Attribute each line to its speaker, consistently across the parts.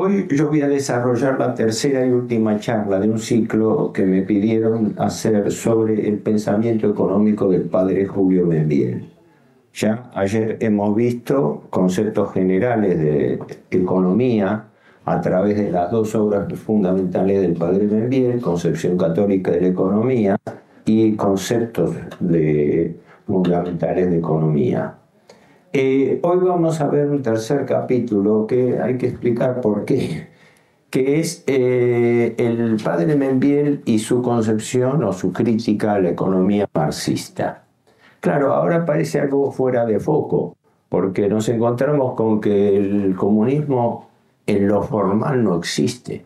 Speaker 1: Hoy yo voy a desarrollar la tercera y última charla de un ciclo que me pidieron hacer sobre el pensamiento económico del padre Julio Benviel. Ya ayer hemos visto conceptos generales de economía a través de las dos obras fundamentales del padre Benviel, Concepción Católica de la Economía y conceptos de, fundamentales de economía. Eh, hoy vamos a ver un tercer capítulo que hay que explicar por qué, que es eh, el padre Membiel y su concepción o su crítica a la economía marxista. Claro, ahora parece algo fuera de foco, porque nos encontramos con que el comunismo en lo formal no existe.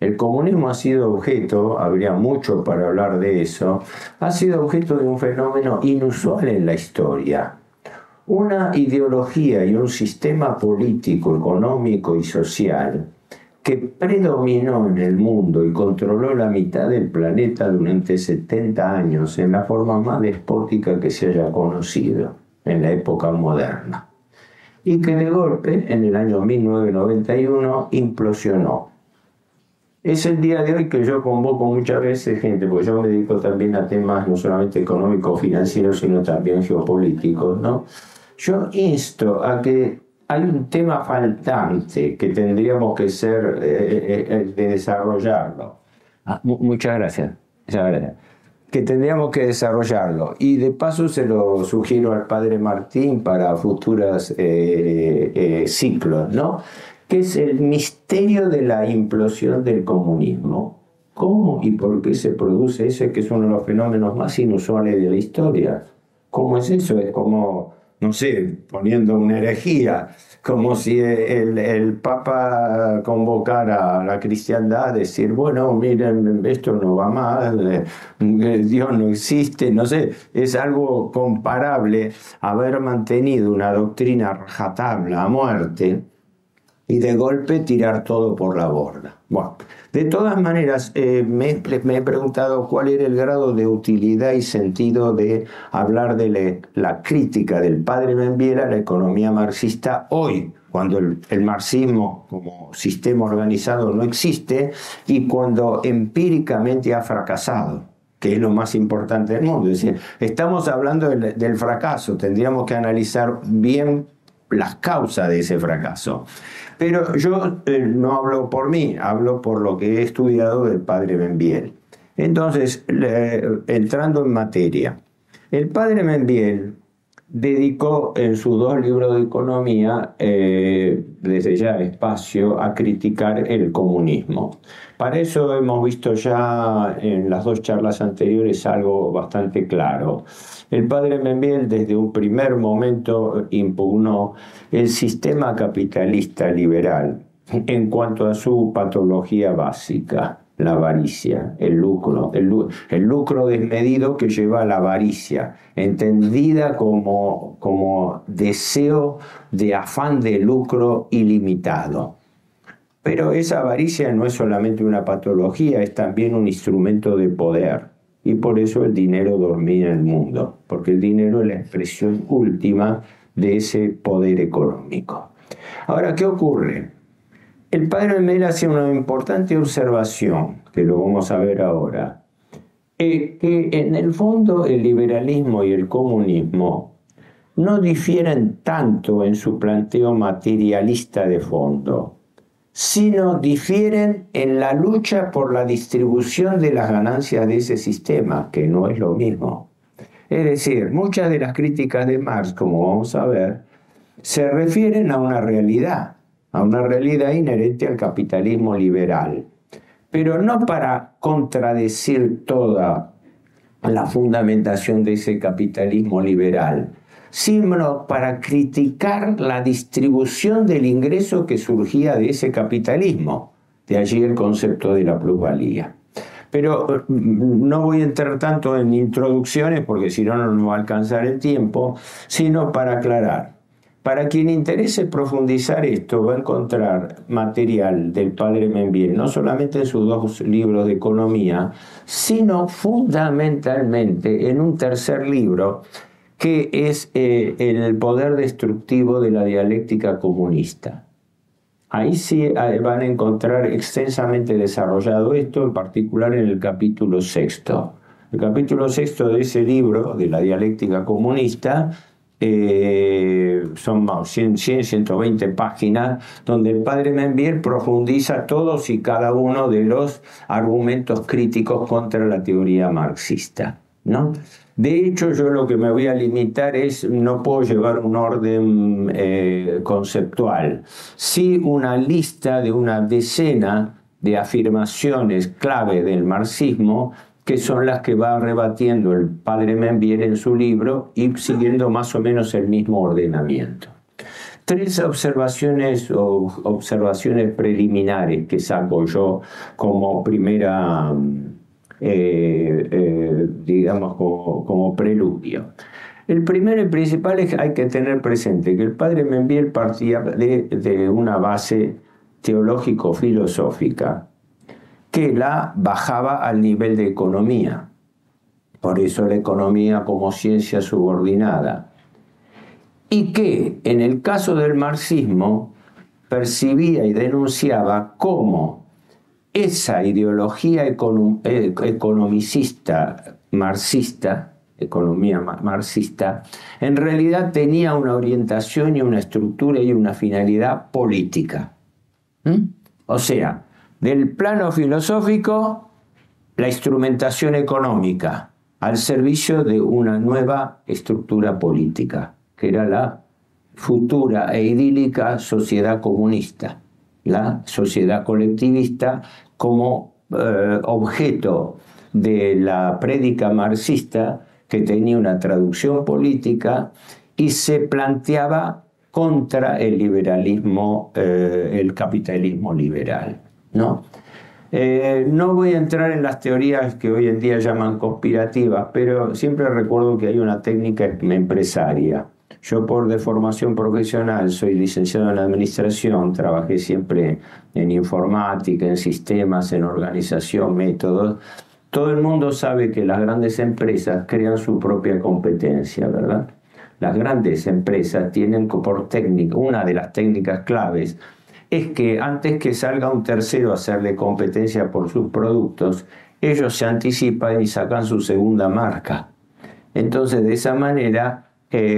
Speaker 1: El comunismo ha sido objeto, habría mucho para hablar de eso, ha sido objeto de un fenómeno inusual en la historia una ideología y un sistema político, económico y social que predominó en el mundo y controló la mitad del planeta durante 70 años en la forma más despótica que se haya conocido en la época moderna. Y que de golpe, en el año 1991, implosionó. Es el día de hoy que yo convoco muchas veces gente, porque yo me dedico también a temas no solamente económicos, financieros, sino también geopolíticos, ¿no? Yo insto a que hay un tema faltante que tendríamos que ser eh, eh, eh, de desarrollarlo. Ah, muchas gracias. Que tendríamos que desarrollarlo. Y de paso se lo sugiero al padre Martín para futuros ciclos, ¿no? Que es el misterio de la implosión del comunismo. ¿Cómo y por qué se produce ese que es uno de los fenómenos más inusuales de la historia? ¿Cómo es eso? Es como no sé, poniendo una herejía, como si el, Papa convocara a la cristiandad a decir, bueno, miren, esto no va mal, eh, Dios no existe, no sé, es algo comparable haber mantenido una doctrina rajatabla a muerte y de golpe tirar todo por la borda. Bueno, de todas maneras, eh, me, he preguntado cuál era el grado de utilidad y sentido de hablar de la crítica del padre Benviera a la economía marxista hoy, cuando el, marxismo como sistema organizado no existe y cuando empíricamente ha fracasado que es lo más importante del mundo. Es decir, estamos hablando del, del fracaso, tendríamos que analizar bien las causas de ese fracaso. Pero yo eh, no hablo por mí, hablo por lo que he estudiado del padre Benviel. Entonces, entrando en materia, el padre Benviel dedicó en sus dos libros de economía, eh, desde ya espacio, a criticar el comunismo. Para eso hemos visto ya en las dos charlas anteriores algo bastante claro. El padre Membiel desde un primer momento impugnó el sistema capitalista liberal en cuanto a su patología básica, la avaricia, el lucro, el, lucro desmedido que lleva a la avaricia, entendida como, como deseo de afán de lucro ilimitado. Pero esa avaricia no es solamente una patología, es también un instrumento de poder. Y por eso el dinero domina el mundo, porque el dinero es la expresión última de ese poder económico. Ahora, ¿qué ocurre? El padre Mel hace una importante observación, que lo vamos a ver ahora, que en el fondo el liberalismo y el comunismo no difieren tanto en su planteo materialista de fondo sino difieren en la lucha por la distribución de las ganancias de ese sistema, que no es lo mismo. Es decir, muchas de las críticas de Marx, como vamos a ver, se refieren a una realidad, a una realidad inherente al capitalismo liberal, pero no para contradecir toda la fundamentación de ese capitalismo liberal, sino para criticar la distribución del ingreso que surgía de ese capitalismo. De allí el concepto de la plusvalía. Pero mm, no voy a entrar tanto en introducciones porque si no, no va a alcanzar el tiempo, sino para aclarar. Para quien interese profundizar esto, va a encontrar material del padre Membiel, no solamente en sus dos libros de economía, sino fundamentalmente en un tercer libro que es eh, el poder destructivo de la dialéctica comunista. Ahí sí eh, van a encontrar extensamente desarrollado esto, en particular en el capítulo sexto. El capítulo sexto de ese libro, de la dialéctica comunista, eh, son 100, 120 páginas, donde el padre Membier profundiza todos y cada uno de los argumentos críticos contra la teoría marxista. ¿no? De hecho, yo lo que me voy a limitar es, no puedo llevar un orden eh, conceptual, sí una lista de una decena de afirmaciones clave del marxismo que son las que va rebatiendo el padre Membier en su libro y siguiendo más o menos el mismo ordenamiento. Tres observaciones o observaciones preliminares que saco yo como primera eh, eh, digamos, como, preludio. El primero y principal es que hay que tener presente que el padre Membiel partía de, de una base teológico-filosófica que la bajaba al nivel de economía. Por eso la economía como ciencia subordinada. Y que en el caso del marxismo percibía y denunciaba cómo esa ideología eh, economicista marxista, economía marxista, en realidad tenía una orientación y una estructura y una finalidad política. ¿Mm? O sea, del plano filosófico, la instrumentación económica al servicio de una nueva estructura política, que era la futura e idílica sociedad comunista la sociedad colectivista como eh, objeto de la prédica marxista que tenía una traducción política y se planteaba contra el liberalismo, eh, el capitalismo liberal. ¿no? Eh, no voy a entrar en las teorías que hoy en día llaman conspirativas, pero siempre recuerdo que hay una técnica empresaria yo por de formación profesional soy licenciado en administración, trabajé siempre en informática, en sistemas, en organización, métodos. Todo el mundo sabe que las grandes empresas crean su propia competencia, ¿verdad? Las grandes empresas tienen por técnica, una de las técnicas claves es que antes que salga un tercero a hacerle competencia por sus productos, ellos se anticipan y sacan su segunda marca. Entonces, de esa manera,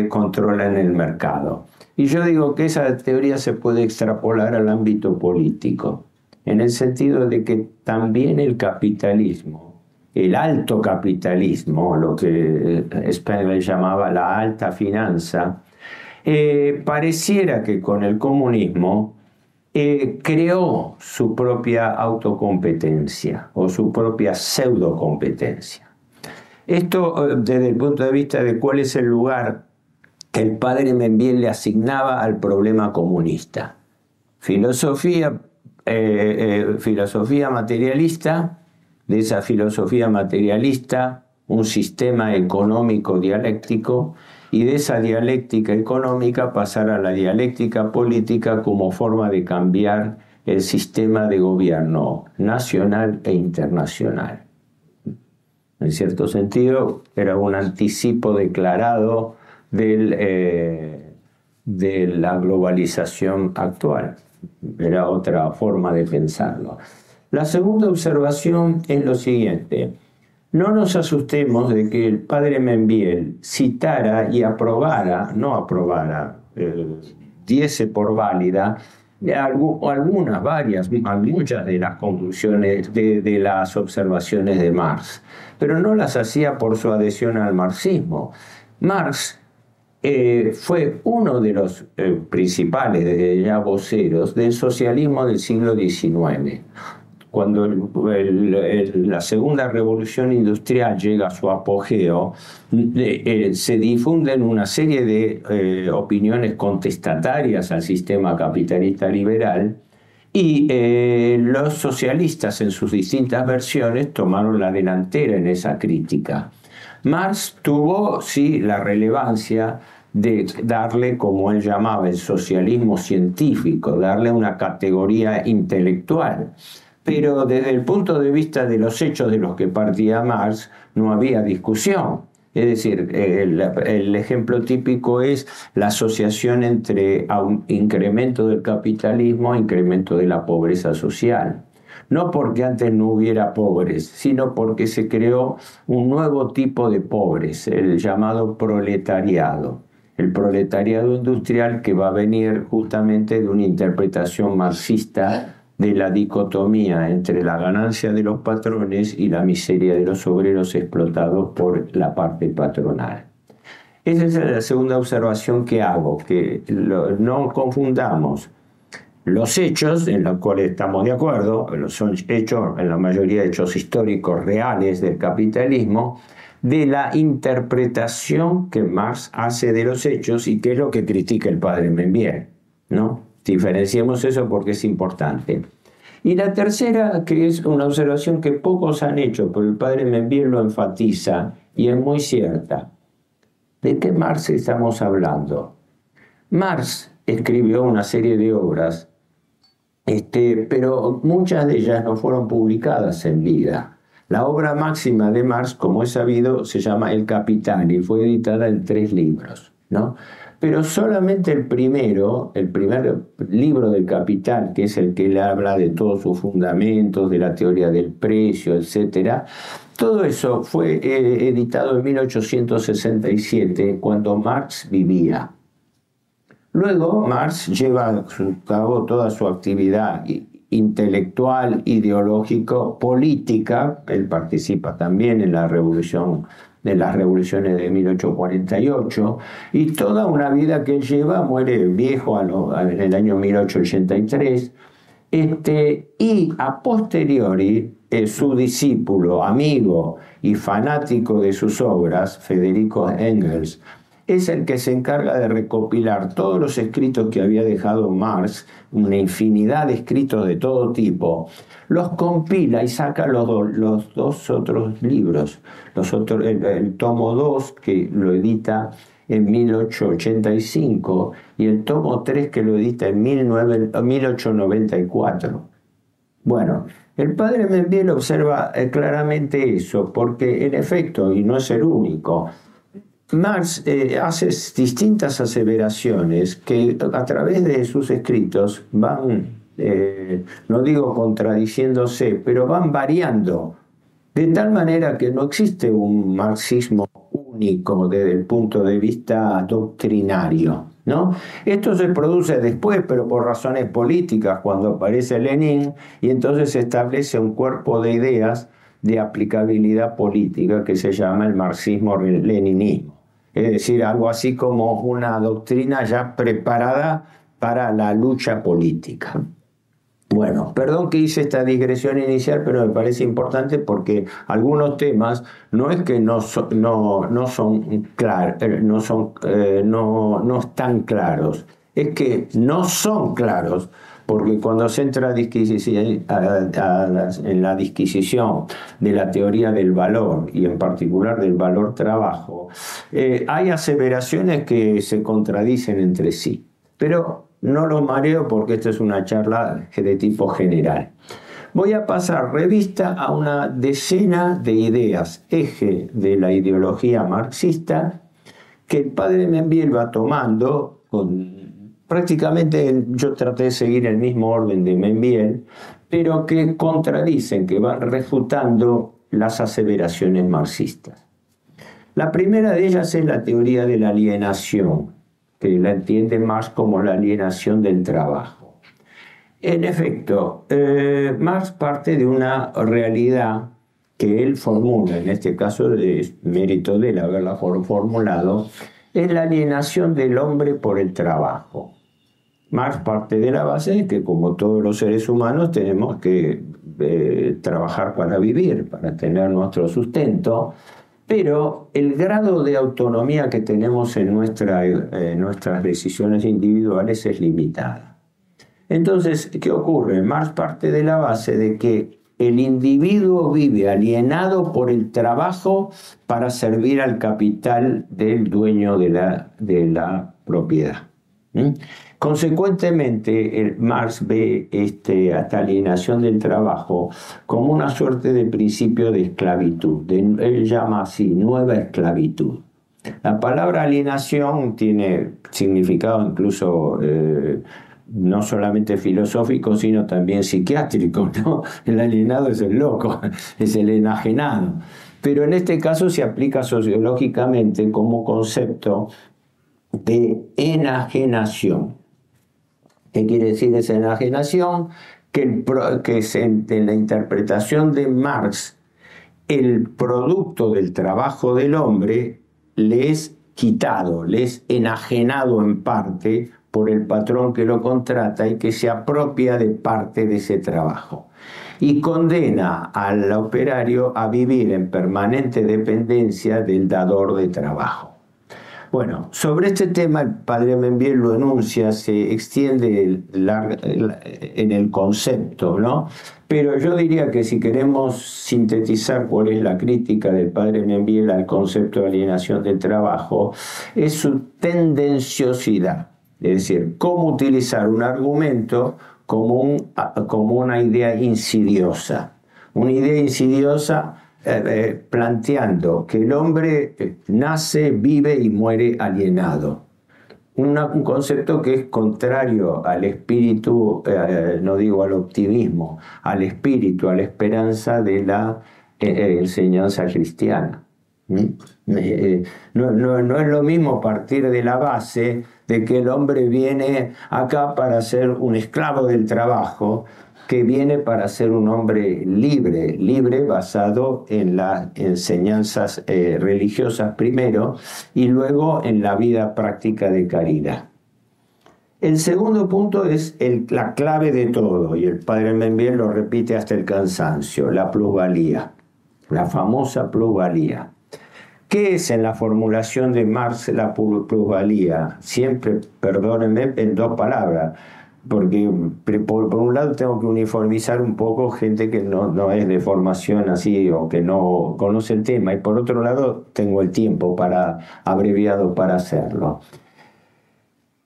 Speaker 1: controlan el mercado. Y yo digo que esa teoría se puede extrapolar al ámbito político, en el sentido de que también el capitalismo, el alto capitalismo, lo que Spengler llamaba la alta finanza, eh, pareciera que con el comunismo eh, creó su propia autocompetencia o su propia pseudocompetencia. Esto eh, desde el punto de vista de cuál es el lugar que el padre Membiel le asignaba al problema comunista. Filosofía, eh, eh, filosofía materialista, de esa filosofía materialista, un sistema económico dialéctico, y de esa dialéctica económica pasar a la dialéctica política como forma de cambiar el sistema de gobierno nacional e internacional en cierto sentido, era un anticipo declarado eh, de la globalización actual. Era otra forma de pensarlo. La segunda observación es lo siguiente. No nos asustemos de que el padre Membiel citara y aprobara, no aprobara, diese por válida algunas, varias, muchas de las conclusiones de, las observaciones de Marx, pero no las hacía por su adhesión al marxismo. Marx eh, fue uno de los eh, principales, ya voceros, del socialismo del siglo XIX cuando la segunda revolución industrial llega a su apogeo, eh, se difunden una serie de eh, opiniones contestatarias al sistema capitalista liberal y eh, los socialistas en sus distintas versiones tomaron la delantera en esa crítica. Marx tuvo, sí, la relevancia de darle, como él llamaba, el socialismo científico, darle una categoría intelectual pero desde el punto de vista de los hechos de los que partía Marx no había discusión. Es decir, el, ejemplo típico es la asociación entre un incremento del capitalismo e incremento de la pobreza social. No porque antes no hubiera pobres, sino porque se creó un nuevo tipo de pobres, el llamado proletariado. El proletariado industrial que va a venir justamente de una interpretación marxista de la dicotomía entre la ganancia de los patrones y la miseria de los obreros explotados por la parte patronal. Esa es la segunda observación que hago, que no confundamos los hechos en los cuales estamos de acuerdo, son hechos, en la mayoría hechos históricos reales del capitalismo, de la interpretación que Marx hace de los hechos y que es lo que critica el padre Membier. ¿no? Diferenciemos eso porque es importante. Y la tercera, que es una observación que pocos han hecho, pero el padre Membier lo enfatiza y es muy cierta. ¿De qué Marx estamos hablando? Marx escribió una serie de obras, este, pero muchas de ellas no fueron publicadas en vida. La obra máxima de Marx, como es sabido, se llama El Capital y fue editada en tres libros. ¿no? Pero solamente el primero, el primer libro del Capital, que es el que le habla de todos sus fundamentos, de la teoría del precio, etc., todo eso fue eh, editado en 1867, cuando Marx vivía. Luego, Marx lleva a cabo toda su actividad intelectual, ideológico, política, él participa también en la revolución de las revoluciones de 1848 y toda una vida que lleva, muere viejo en el año 1883, este, y a posteriori eh, su discípulo, amigo y fanático de sus obras, Federico Engels, es el que se encarga de recopilar todos los escritos que había dejado Marx, una infinidad de escritos de todo tipo, los compila y saca los, los dos otros libros, los otros, el, tomo 2 que lo edita en 1885 y el tomo 3 que lo edita en 1894. Bueno, el padre Membiel observa eh, claramente eso, porque en efecto, y no es el único, Marx eh, hace distintas aseveraciones que a través de sus escritos van, eh, no digo contradiciéndose, pero van variando, de tal manera que no existe un marxismo único desde el punto de vista doctrinario. ¿No? Esto se produce después, pero por razones políticas, cuando aparece Lenin y entonces se establece un cuerpo de ideas de aplicabilidad política que se llama el marxismo-leninismo es decir, algo así como una doctrina ya preparada para la lucha política. Bueno, perdón que hice esta digresión inicial, pero me parece importante porque algunos temas no es que no, no, no son eh, no, eh, no, no están claros, es que no son claros porque cuando se entra en la disquisición de la teoría del valor y en particular del valor trabajo, eh, hay aseveraciones que se contradicen entre sí. Pero no lo mareo porque esta es una charla de tipo general. Voy a pasar revista a una decena de ideas, eje de la ideología marxista, que el padre Membiel va tomando con prácticamente yo traté de seguir el mismo orden de Membiel, pero que contradicen, que van refutando las aseveraciones marxistas. La primera de ellas es la teoría de la alienación, que la entiende más como la alienación del trabajo. En efecto, eh, Marx parte de una realidad que él formula, en este caso es mérito de él haberla formulado, es la alienación del hombre por el trabajo. Marx parte de la base de que como todos los seres humanos tenemos que eh, trabajar para vivir, para tener nuestro sustento, pero el grado de autonomía que tenemos en eh, nuestras decisiones individuales es limitada. Entonces, ¿qué ocurre? Marx parte de la base de que el individuo vive alienado por el trabajo para servir al capital del dueño de la, de la propiedad. Consecuentemente, Marx ve este, esta alienación del trabajo como una suerte de principio de esclavitud. él llama así, nueva esclavitud. La palabra alienación tiene significado incluso eh, no solamente filosófico, sino también psiquiátrico. El alienado es el loco, es el enajenado. Pero en este caso se aplica sociológicamente como concepto de enajenación. ¿Qué quiere decir esa enajenación? Que, el, en la interpretación de Marx, el producto del trabajo del hombre le es quitado, le es enajenado en parte por el patrón que lo contrata y que se apropia de parte de ese trabajo. Y condena al operario a vivir en permanente dependencia del dador de trabajo. Bueno, sobre este tema el padre Membiel lo enuncia, se extiende en el concepto, ¿no? Pero yo diría que si queremos sintetizar cuál es la crítica del padre Membiel al concepto de alienación del trabajo, es su tendenciosidad, es decir, cómo utilizar un argumento como, como una idea insidiosa. Una idea insidiosa eh, eh, planteando que el hombre eh, nace, vive y muere alienado. un concepto que es contrario al espíritu, no digo al optimismo, al espíritu, a la esperanza de la enseñanza cristiana. ¿Mm? No, no, es lo mismo partir de la base de que el hombre viene acá para ser un esclavo del trabajo, que viene para ser un hombre libre, libre basado en las enseñanzas eh, religiosas primero y luego en la vida práctica de caridad. El segundo punto es la clave de todo, y el padre Membiel lo repite hasta el cansancio, la plusvalía, la famosa plusvalía. ¿Qué es en la formulación de Marx la plusvalía? Siempre, perdónenme, en dos palabras porque por, un lado tengo que uniformizar un poco gente que no, no, es de formación así o que no conoce el tema y por otro lado tengo el tiempo para abreviado para hacerlo.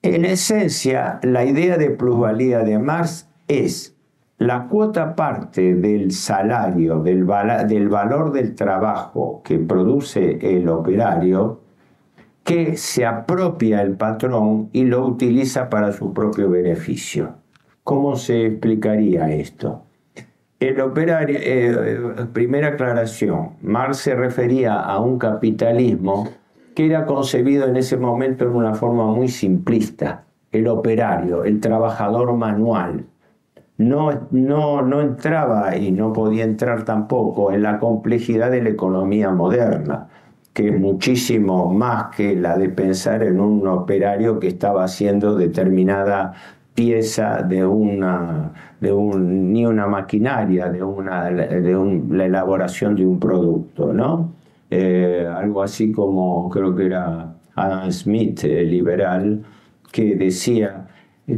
Speaker 1: En esencia, la idea de plusvalía de Marx es la cuota parte del salario, del, del valor del trabajo que produce el operario, que se apropia el patrón y lo utiliza para su propio beneficio. ¿Cómo se explicaría esto? El operario, eh, primera aclaración, Marx se refería a un capitalismo que era concebido en ese momento en una forma muy simplista. El operario, el trabajador manual, no, no, no entraba y no podía entrar tampoco en la complejidad de la economía moderna que muchísimo más que la de pensar en un operario que estaba haciendo determinada pieza de una, de un, ni una maquinaria, de, una, de la elaboración de un producto, ¿no? Eh, algo así como creo que era Adam Smith, el liberal, que decía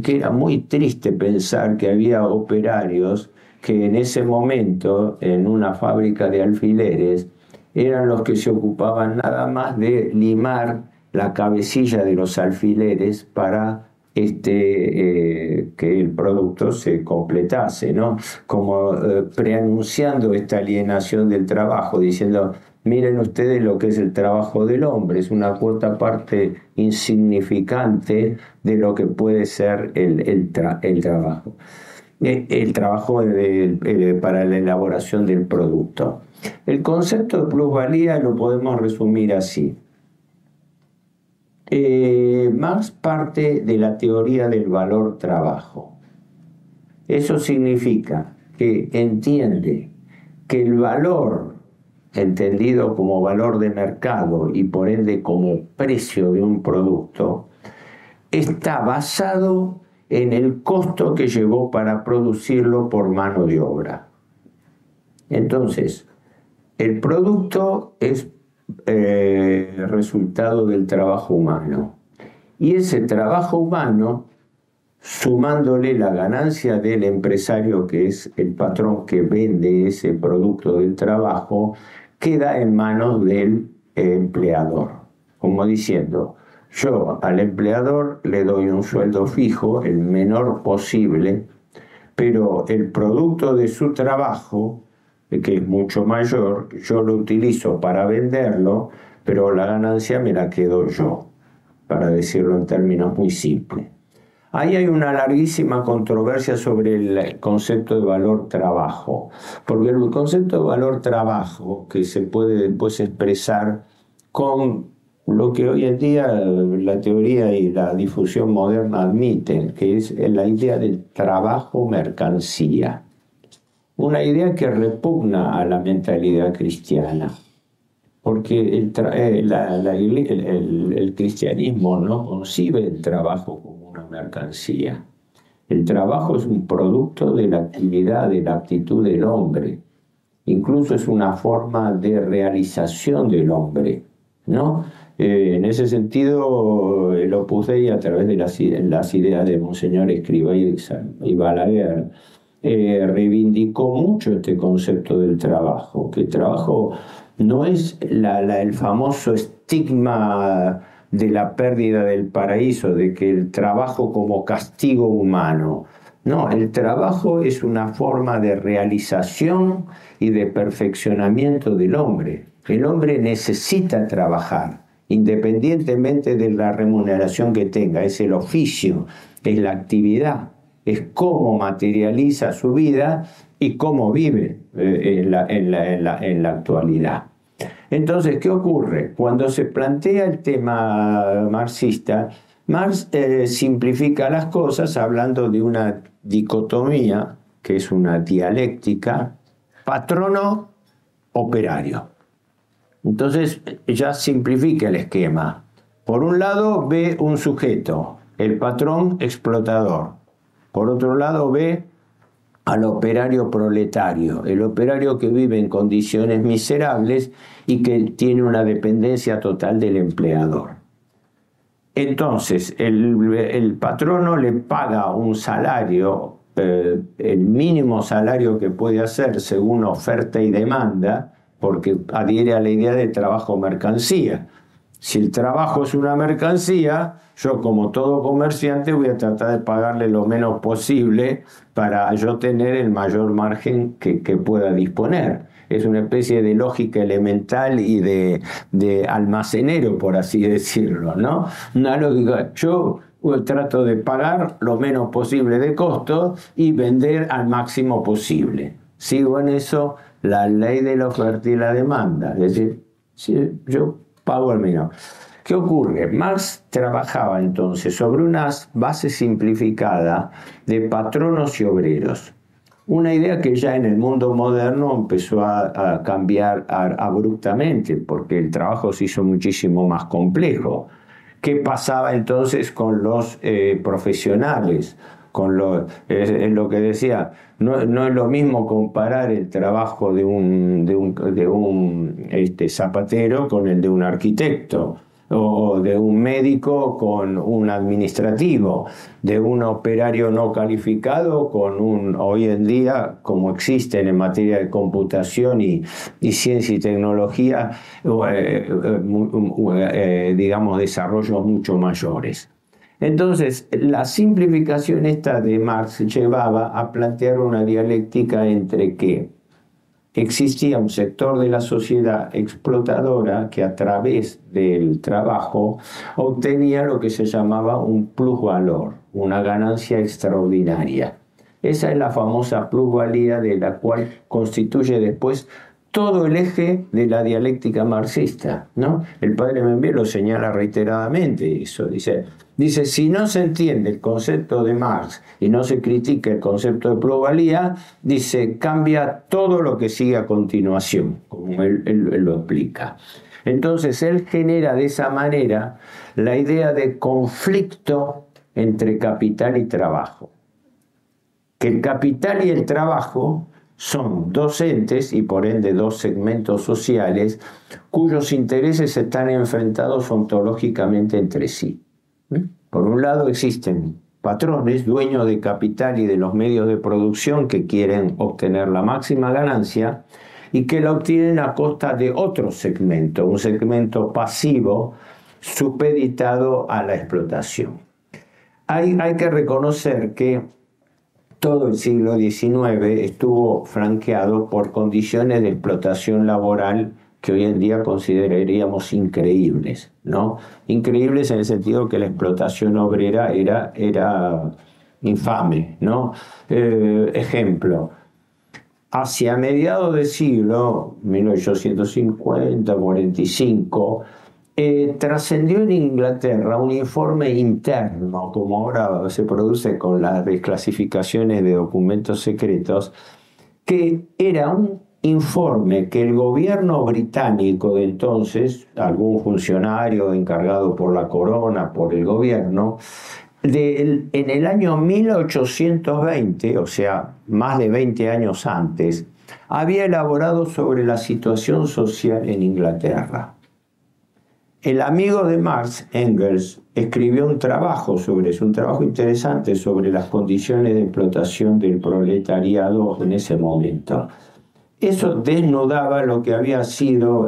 Speaker 1: que era muy triste pensar que había operarios que en ese momento en una fábrica de alfileres eran los que se ocupaban nada más de limar la cabecilla de los alfileres para este, eh, que el producto se completase, ¿no? Como eh, preanunciando esta alienación del trabajo, diciendo, miren ustedes lo que es el trabajo del hombre, es una cuota parte insignificante de lo que puede ser el, el, trabajo. Eh, el trabajo para la elaboración del producto. El concepto de plusvalía lo podemos resumir así. Eh, parte de la teoría del valor trabajo. Eso significa que entiende que el valor, entendido como valor de mercado y por ende como precio de un producto, está basado en el costo que llevó para producirlo por mano de obra. Entonces, el producto es eh, resultado del trabajo humano. Y ese trabajo humano, sumándole la ganancia del empresario, que es el patrón que vende ese producto del trabajo, queda en manos del empleador. Como diciendo, Yo al empleador le doy un sueldo fijo, el menor posible, pero el producto de su trabajo, que es mucho mayor, yo lo utilizo para venderlo, pero la ganancia me la quedo yo, para decirlo en términos muy simples. Ahí hay una larguísima controversia sobre el concepto de valor trabajo, porque el concepto de valor trabajo, que se puede después expresar con lo que hoy en día la teoría y la difusión moderna admiten, que es la idea del trabajo mercancía. Una idea que repugna a la mentalidad cristiana, porque el, el cristianismo no concibe el trabajo como una mercancía. El trabajo es un producto de la actividad, de la actitud del hombre. Incluso es una forma de realización del hombre, ¿no? Eh, en ese sentido, el Opus Dei, a través de las, ideas de Monseñor Escriba y, y Balaguer, eh, reivindicó mucho este concepto del trabajo, que el trabajo no es el famoso estigma de la pérdida del paraíso, de que el trabajo como castigo humano. No, el trabajo es una forma de realización y de perfeccionamiento del hombre. El hombre necesita trabajar independientemente de la remuneración que tenga, es el oficio, es la actividad, es cómo materializa su vida y cómo vive eh, en, la, actualidad. Entonces, ¿qué ocurre? Cuando se plantea el tema marxista, Marx eh, simplifica las cosas hablando de una dicotomía, que es una dialéctica, patrono-operario. Entonces ya simplifica el esquema. Por un lado ve un sujeto, el patrón explotador. Por otro lado ve al operario proletario, el operario que vive en condiciones miserables y que tiene una dependencia total del empleador. Entonces, el, patrono le paga un salario, eh, el mínimo salario que puede hacer según oferta y demanda, porque adhiere a la idea de trabajo mercancía. Si el trabajo es una mercancía, yo como todo comerciante voy a tratar de pagarle lo menos posible para yo tener el mayor margen que, pueda disponer. Es una especie de lógica elemental y de, de almacenero, por así decirlo, ¿no? Una lógica, yo trato de pagar lo menos posible de costo y vender al máximo posible. Sigo en eso la ley de la oferta y la demanda. Es decir, si yo pago el mío. ¿Qué ocurre? Marx trabajaba entonces sobre una base simplificada de patronos y obreros. Una idea que ya en el mundo moderno empezó a, cambiar abruptamente porque el trabajo se hizo muchísimo más complejo. ¿Qué pasaba entonces con los eh, profesionales? Con lo, es, lo que decía, no, no, es lo mismo comparar el trabajo de un, de un, de un este, zapatero con el de un arquitecto o de un médico con un administrativo, de un operario no calificado con un, hoy en día, como existen en materia de computación y, y ciencia y tecnología, eh, eh, eh, digamos, desarrollos mucho mayores. Entonces, la simplificación esta de Marx llevaba a plantear una dialéctica entre que existía un sector de la sociedad explotadora que a través del trabajo obtenía lo que se llamaba un plusvalor, una ganancia extraordinaria. Esa es la famosa plusvalía de la cual constituye después todo el eje de la dialéctica marxista. ¿no? El padre Membier lo señala reiteradamente, eso dice, dice, si no se entiende el concepto de Marx y no se critica el concepto de pluralidad, dice, cambia todo lo que sigue a continuación, como él, lo explica. Entonces él genera de esa manera la idea de conflicto entre capital y trabajo. Que el capital y el trabajo son docentes y por ende dos segmentos sociales cuyos intereses están enfrentados ontológicamente entre sí. Por un lado existen patrones, dueños de capital y de los medios de producción que quieren obtener la máxima ganancia y que la obtienen a costa de otro segmento, un segmento pasivo supeditado a la explotación. Hay, hay que reconocer que todo el siglo XIX estuvo franqueado por condiciones de explotación laboral que hoy en día consideraríamos increíbles, ¿no? Increíbles en el sentido que la explotación obrera era, era infame, ¿no? Eh, ejemplo, hacia mediados del siglo, 1850, 45, eh, trascendió en Inglaterra un informe interno, como ahora se produce con las desclasificaciones de documentos secretos, que era un informe que el gobierno británico de entonces, algún funcionario encargado por la corona, por el gobierno, en el año 1820, o sea, más de 20 años antes, había elaborado sobre la situación social en Inglaterra. El amigo de Marx, Engels, escribió un trabajo sobre eso, un trabajo interesante sobre las condiciones de explotación del proletariado en ese momento. Eso desnudaba lo que había sido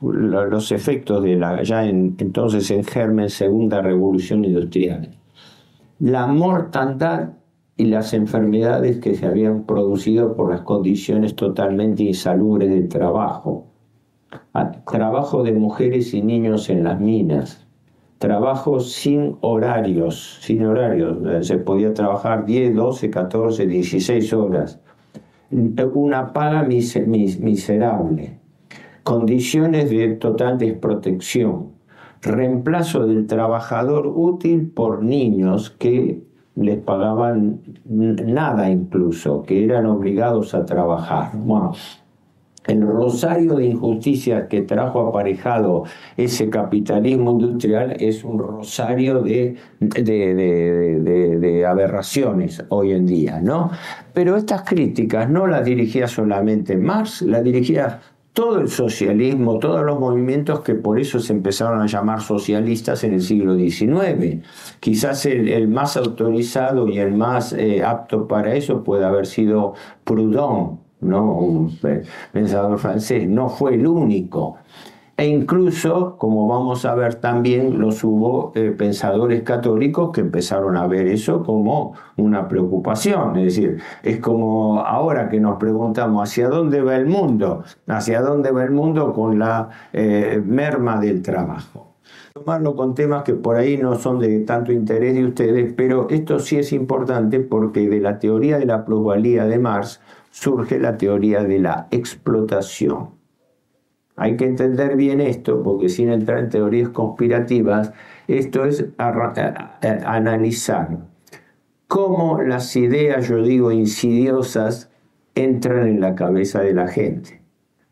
Speaker 1: los efectos de la ya entonces en germen segunda revolución industrial. La mortandad y las enfermedades que se habían producido por las condiciones totalmente insalubres del trabajo. Trabajo de mujeres y niños en las minas, trabajo sin horarios, sin horarios, eh, se podía trabajar 10, 12, 14, 16 horas, una paga miserable, condiciones de total desprotección, reemplazo del trabajador útil por niños que les pagaban nada incluso, que eran obligados a trabajar el rosario de injusticias que trajo aparejado ese capitalismo industrial es un rosario de, aberraciones hoy en día, ¿no? Pero estas críticas no las dirigía solamente Marx, las dirigía todo el socialismo, todos los movimientos que por eso se empezaron a llamar socialistas en el siglo XIX. Quizás el, más autorizado y el más eh, apto para eso puede haber sido Proudhon, ¿no? un pensador francés, no fue el único. E incluso, como vamos a ver también, los hubo eh, pensadores católicos que empezaron a ver eso como una preocupación. Es decir, es como ahora que nos preguntamos hacia dónde va el mundo, hacia dónde va el mundo con la eh, merma del trabajo. Tomarlo con temas que por ahí no son de tanto interés de ustedes, pero esto sí es importante porque de la teoría de la plusvalía de Marx surge la teoría de la explotación. Hay que entender bien esto, porque sin entrar en teorías conspirativas, esto es analizar cómo las ideas, yo digo, insidiosas, entran en la cabeza de la gente.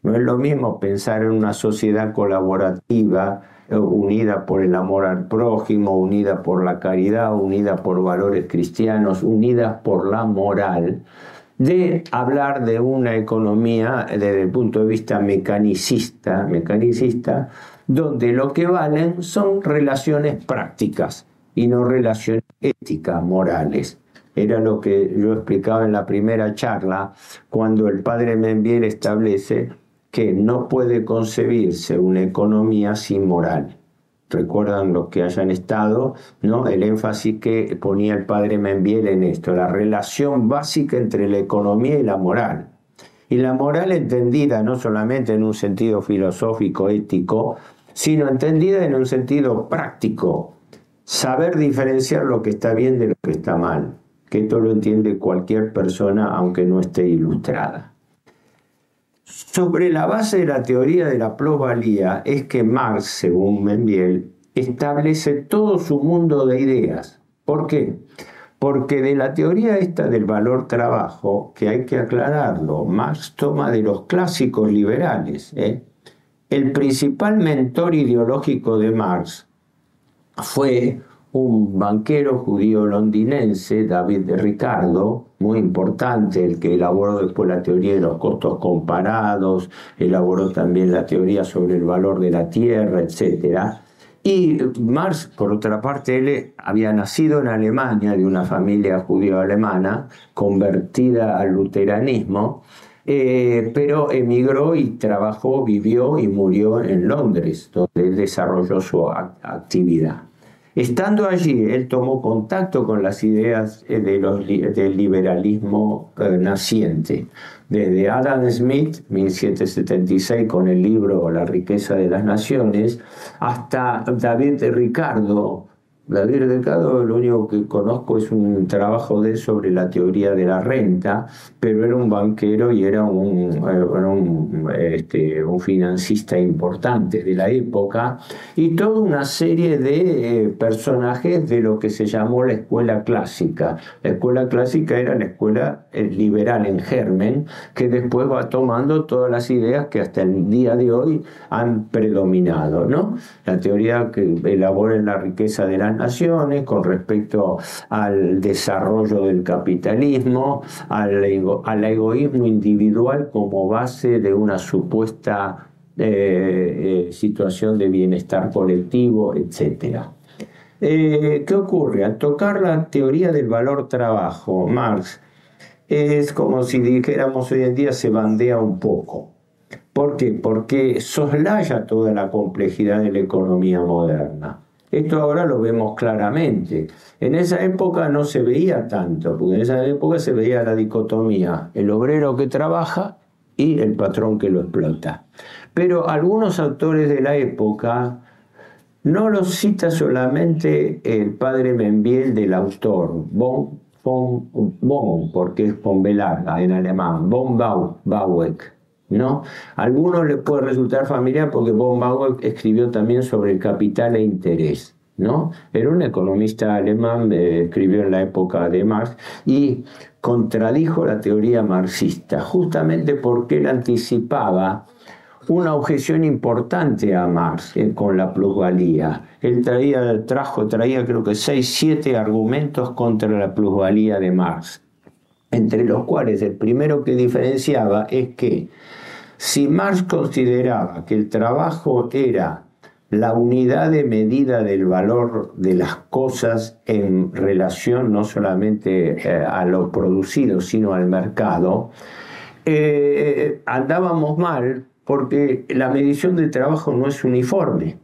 Speaker 1: No es lo mismo pensar en una sociedad colaborativa, eh, unida por el amor al prójimo, unida por la caridad, unida por valores cristianos, unida por la moral, de hablar de una economía desde el punto de vista mecanicista, mecanicista, donde lo que valen son relaciones prácticas y no relaciones éticas, morales. Era lo que yo explicaba en la primera charla, cuando el padre Membiel establece que no puede concebirse una economía sin moral recuerdan los que hayan estado, ¿no? el énfasis que ponía el padre Membiel en esto, la relación básica entre la economía y la moral. Y la moral entendida no solamente en un sentido filosófico, ético, sino entendida en un sentido práctico. Saber diferenciar lo que está bien de lo que está mal, que esto lo entiende cualquier persona aunque no esté ilustrada. Sobre la base de la teoría de la plusvalía es que Marx, según Membiel, establece todo su mundo de ideas. ¿Por qué? Porque de la teoría esta del valor trabajo, que hay que aclararlo, Marx toma de los clásicos liberales. ¿eh? El principal mentor ideológico de Marx fue un banquero judío londinense, David Ricardo, muy importante, el que elaboró después la teoría de los costos comparados, elaboró también la teoría sobre el valor de la tierra, etc. Y Marx, por otra parte, él había nacido en Alemania, de una familia judío-alemana, convertida al luteranismo, eh, pero emigró y trabajó, vivió y murió en Londres, donde desarrolló su actividad. Estando allí, él tomó contacto con las ideas eh, de los, del liberalismo eh, naciente, desde Adam Smith, 1776, con el libro La riqueza de las naciones, hasta David Ricardo, David Delgado, lo único que conozco es un trabajo de sobre la teoría de la renta, pero era un banquero y era un, este, un financista importante de la época, y toda una serie de eh, personajes de lo que se llamó la escuela clásica. La escuela clásica era la escuela eh, liberal en germen, que después va tomando todas las ideas que hasta el día de hoy han predominado. ¿no? La teoría que elabora la riqueza de la naciones, con respecto al desarrollo del capitalismo, al, egoísmo individual como base de una supuesta eh, eh, situación de bienestar colectivo, etc. Eh, ¿Qué ocurre? Al tocar la teoría del valor trabajo, Marx es como si dijéramos hoy en día se bandea un poco. ¿Por qué? Porque soslaya toda la complejidad de la economía moderna. Esto ahora lo vemos claramente. En esa época no se veía tanto, porque en esa época se veía la dicotomía, el obrero que trabaja y el patrón que lo explota. Pero algunos autores de la época no los cita solamente el padre Membiel del autor, von, von, porque es von en alemán, von Baueck ¿no? A algunos les puede resultar familiar porque von escribió también sobre el capital e interés. ¿no? Era un economista alemán, eh, escribió en la época de Marx y contradijo la teoría marxista, justamente porque él anticipaba una objeción importante a Marx eh, con la plusvalía. Él traía, trajo, traía creo que seis, siete argumentos contra la plusvalía de Marx, entre los cuales el primero que diferenciaba es que si Marx consideraba que el trabajo era la unidad de medida del valor de las cosas en relación no solamente eh, a lo producido, sino al mercado, eh, andábamos mal porque la medición del trabajo no es uniforme.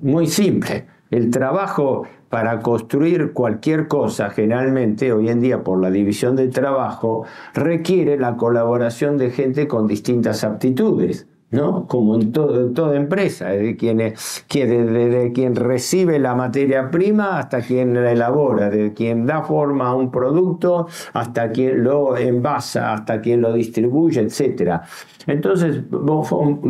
Speaker 1: Muy simple. El trabajo para construir cualquier cosa, generalmente hoy en día por la división del trabajo, requiere la colaboración de gente con distintas aptitudes. ¿No? Como en, todo, toda empresa, desde quien, desde quien recibe la materia prima hasta quien la elabora, desde quien da forma a un producto hasta quien lo envasa, hasta quien lo distribuye, etc. Entonces, von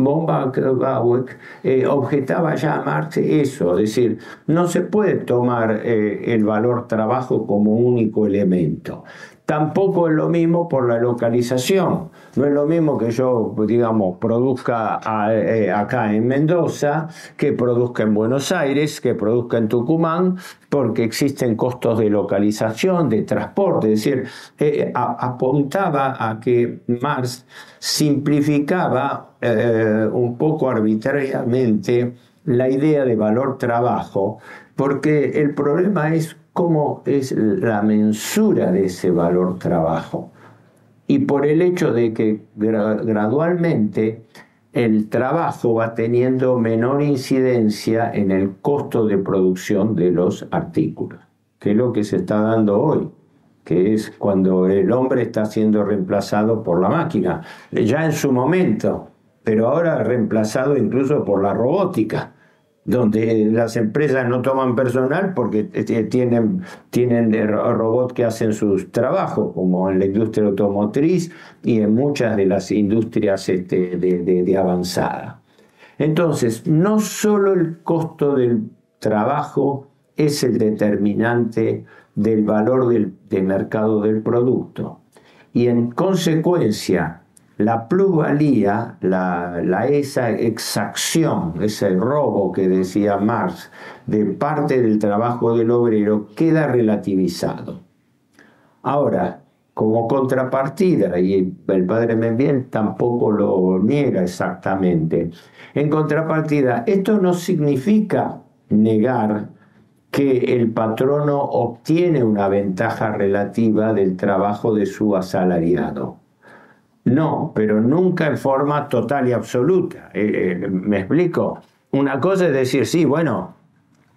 Speaker 1: eh, objetaba ya a Marx eso, es decir, no se puede tomar eh, el valor trabajo como único elemento. Tampoco es lo mismo por la localización. No es lo mismo que yo, digamos, produzca eh, acá en Mendoza, que produzca en Buenos Aires, que produzca en Tucumán, porque existen costos de localización, de transporte. Es decir, eh, apuntaba a que Marx simplificaba eh, un poco arbitrariamente la idea de valor trabajo, porque el problema es cómo es la mensura de ese valor trabajo. Y por el hecho de que gradualmente el trabajo va teniendo menor incidencia en el costo de producción de los artículos, que es lo que se está dando hoy, que es cuando el hombre está siendo reemplazado por la máquina, ya en su momento, pero ahora reemplazado incluso por la robótica donde las empresas no toman personal porque tienen, tienen robots que hacen sus trabajos, como en la industria automotriz y en muchas de las industrias este, de, avanzada. Entonces, no solo el costo del trabajo es el determinante del valor del, del mercado del producto. Y en consecuencia, la plusvalía, la, esa exacción, ese robo que decía Marx de parte del trabajo del obrero queda relativizado. Ahora, como contrapartida, y el padre Membiel tampoco lo niega exactamente, en contrapartida, esto no significa negar que el patrono obtiene una ventaja relativa del trabajo de su asalariado. No, pero nunca en forma total y absoluta. Eh, eh, ¿Me explico? Una cosa es decir, sí, bueno,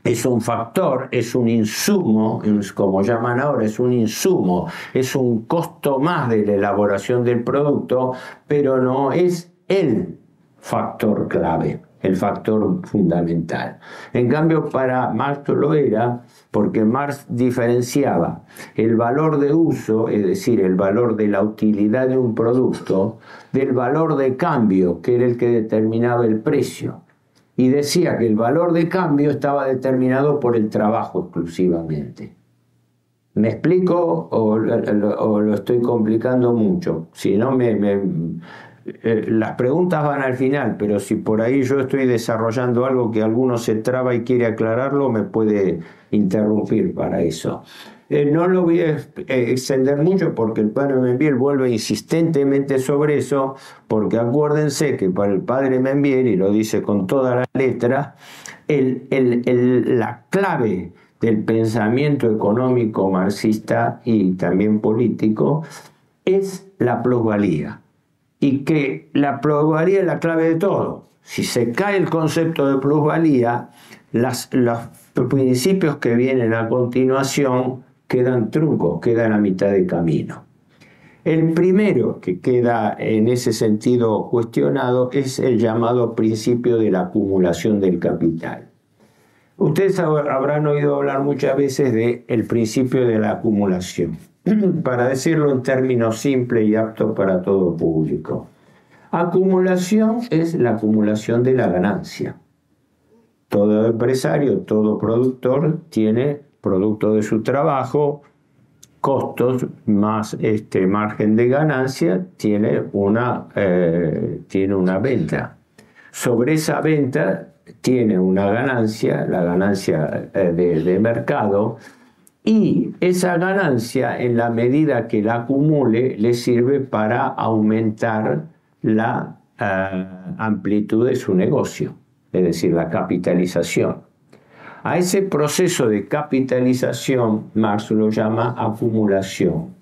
Speaker 1: es un factor, es un insumo, como llaman ahora, es un insumo, es un costo más de la elaboración del producto, pero no es el factor clave, el factor fundamental. En cambio, para Marx lo era, porque Marx diferenciaba el valor de uso, es decir, el valor de la utilidad de un producto, del valor de cambio, que era el que determinaba el precio y decía que el valor de cambio estaba determinado por el trabajo exclusivamente. ¿Me explico o, lo estoy complicando mucho? Si no, me, eh, las preguntas van al final, pero si por ahí yo estoy desarrollando algo que alguno se traba y quiere aclararlo, me puede interrumpir para eso. Eh, no lo voy a eh, extender mucho porque el padre Membiel vuelve insistentemente sobre eso, porque acuérdense que para el padre Membiel, y lo dice con toda la letra, la clave del pensamiento económico marxista y también político es la plusvalía. Y que la plusvalía es la clave de todo. Si se cae el concepto de plusvalía, los principios que vienen a continuación quedan truncos, quedan a mitad de camino. El primero que queda en ese sentido cuestionado es el llamado principio de la acumulación del capital. Ustedes habrán oído hablar muchas veces del el principio de la acumulación, para decirlo en términos simples y aptos para todo público. Acumulación es la acumulación de la ganancia. Todo empresario, todo productor tiene producto de su trabajo, costos más este margen de ganancia, tiene una, eh, tiene una venta. Sobre esa venta tiene una ganancia, la ganancia eh, de, mercado, y esa ganancia, en la medida que la acumule, le sirve para aumentar la eh, amplitud de su negocio, es decir, la capitalización. A ese proceso de capitalización Marx lo llama acumulación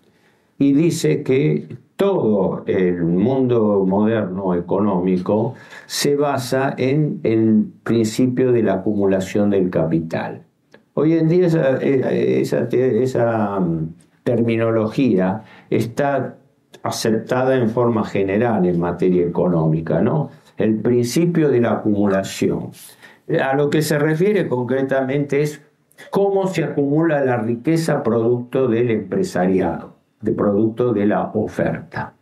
Speaker 1: y dice que todo el mundo moderno económico se basa en el principio de la acumulación del capital. Hoy en día esa, mm, terminología está aceptada en forma general en materia económica, ¿no? El principio de la acumulación. A lo que se refiere concretamente es cómo se acumula la riqueza producto del empresariado, de producto de la oferta.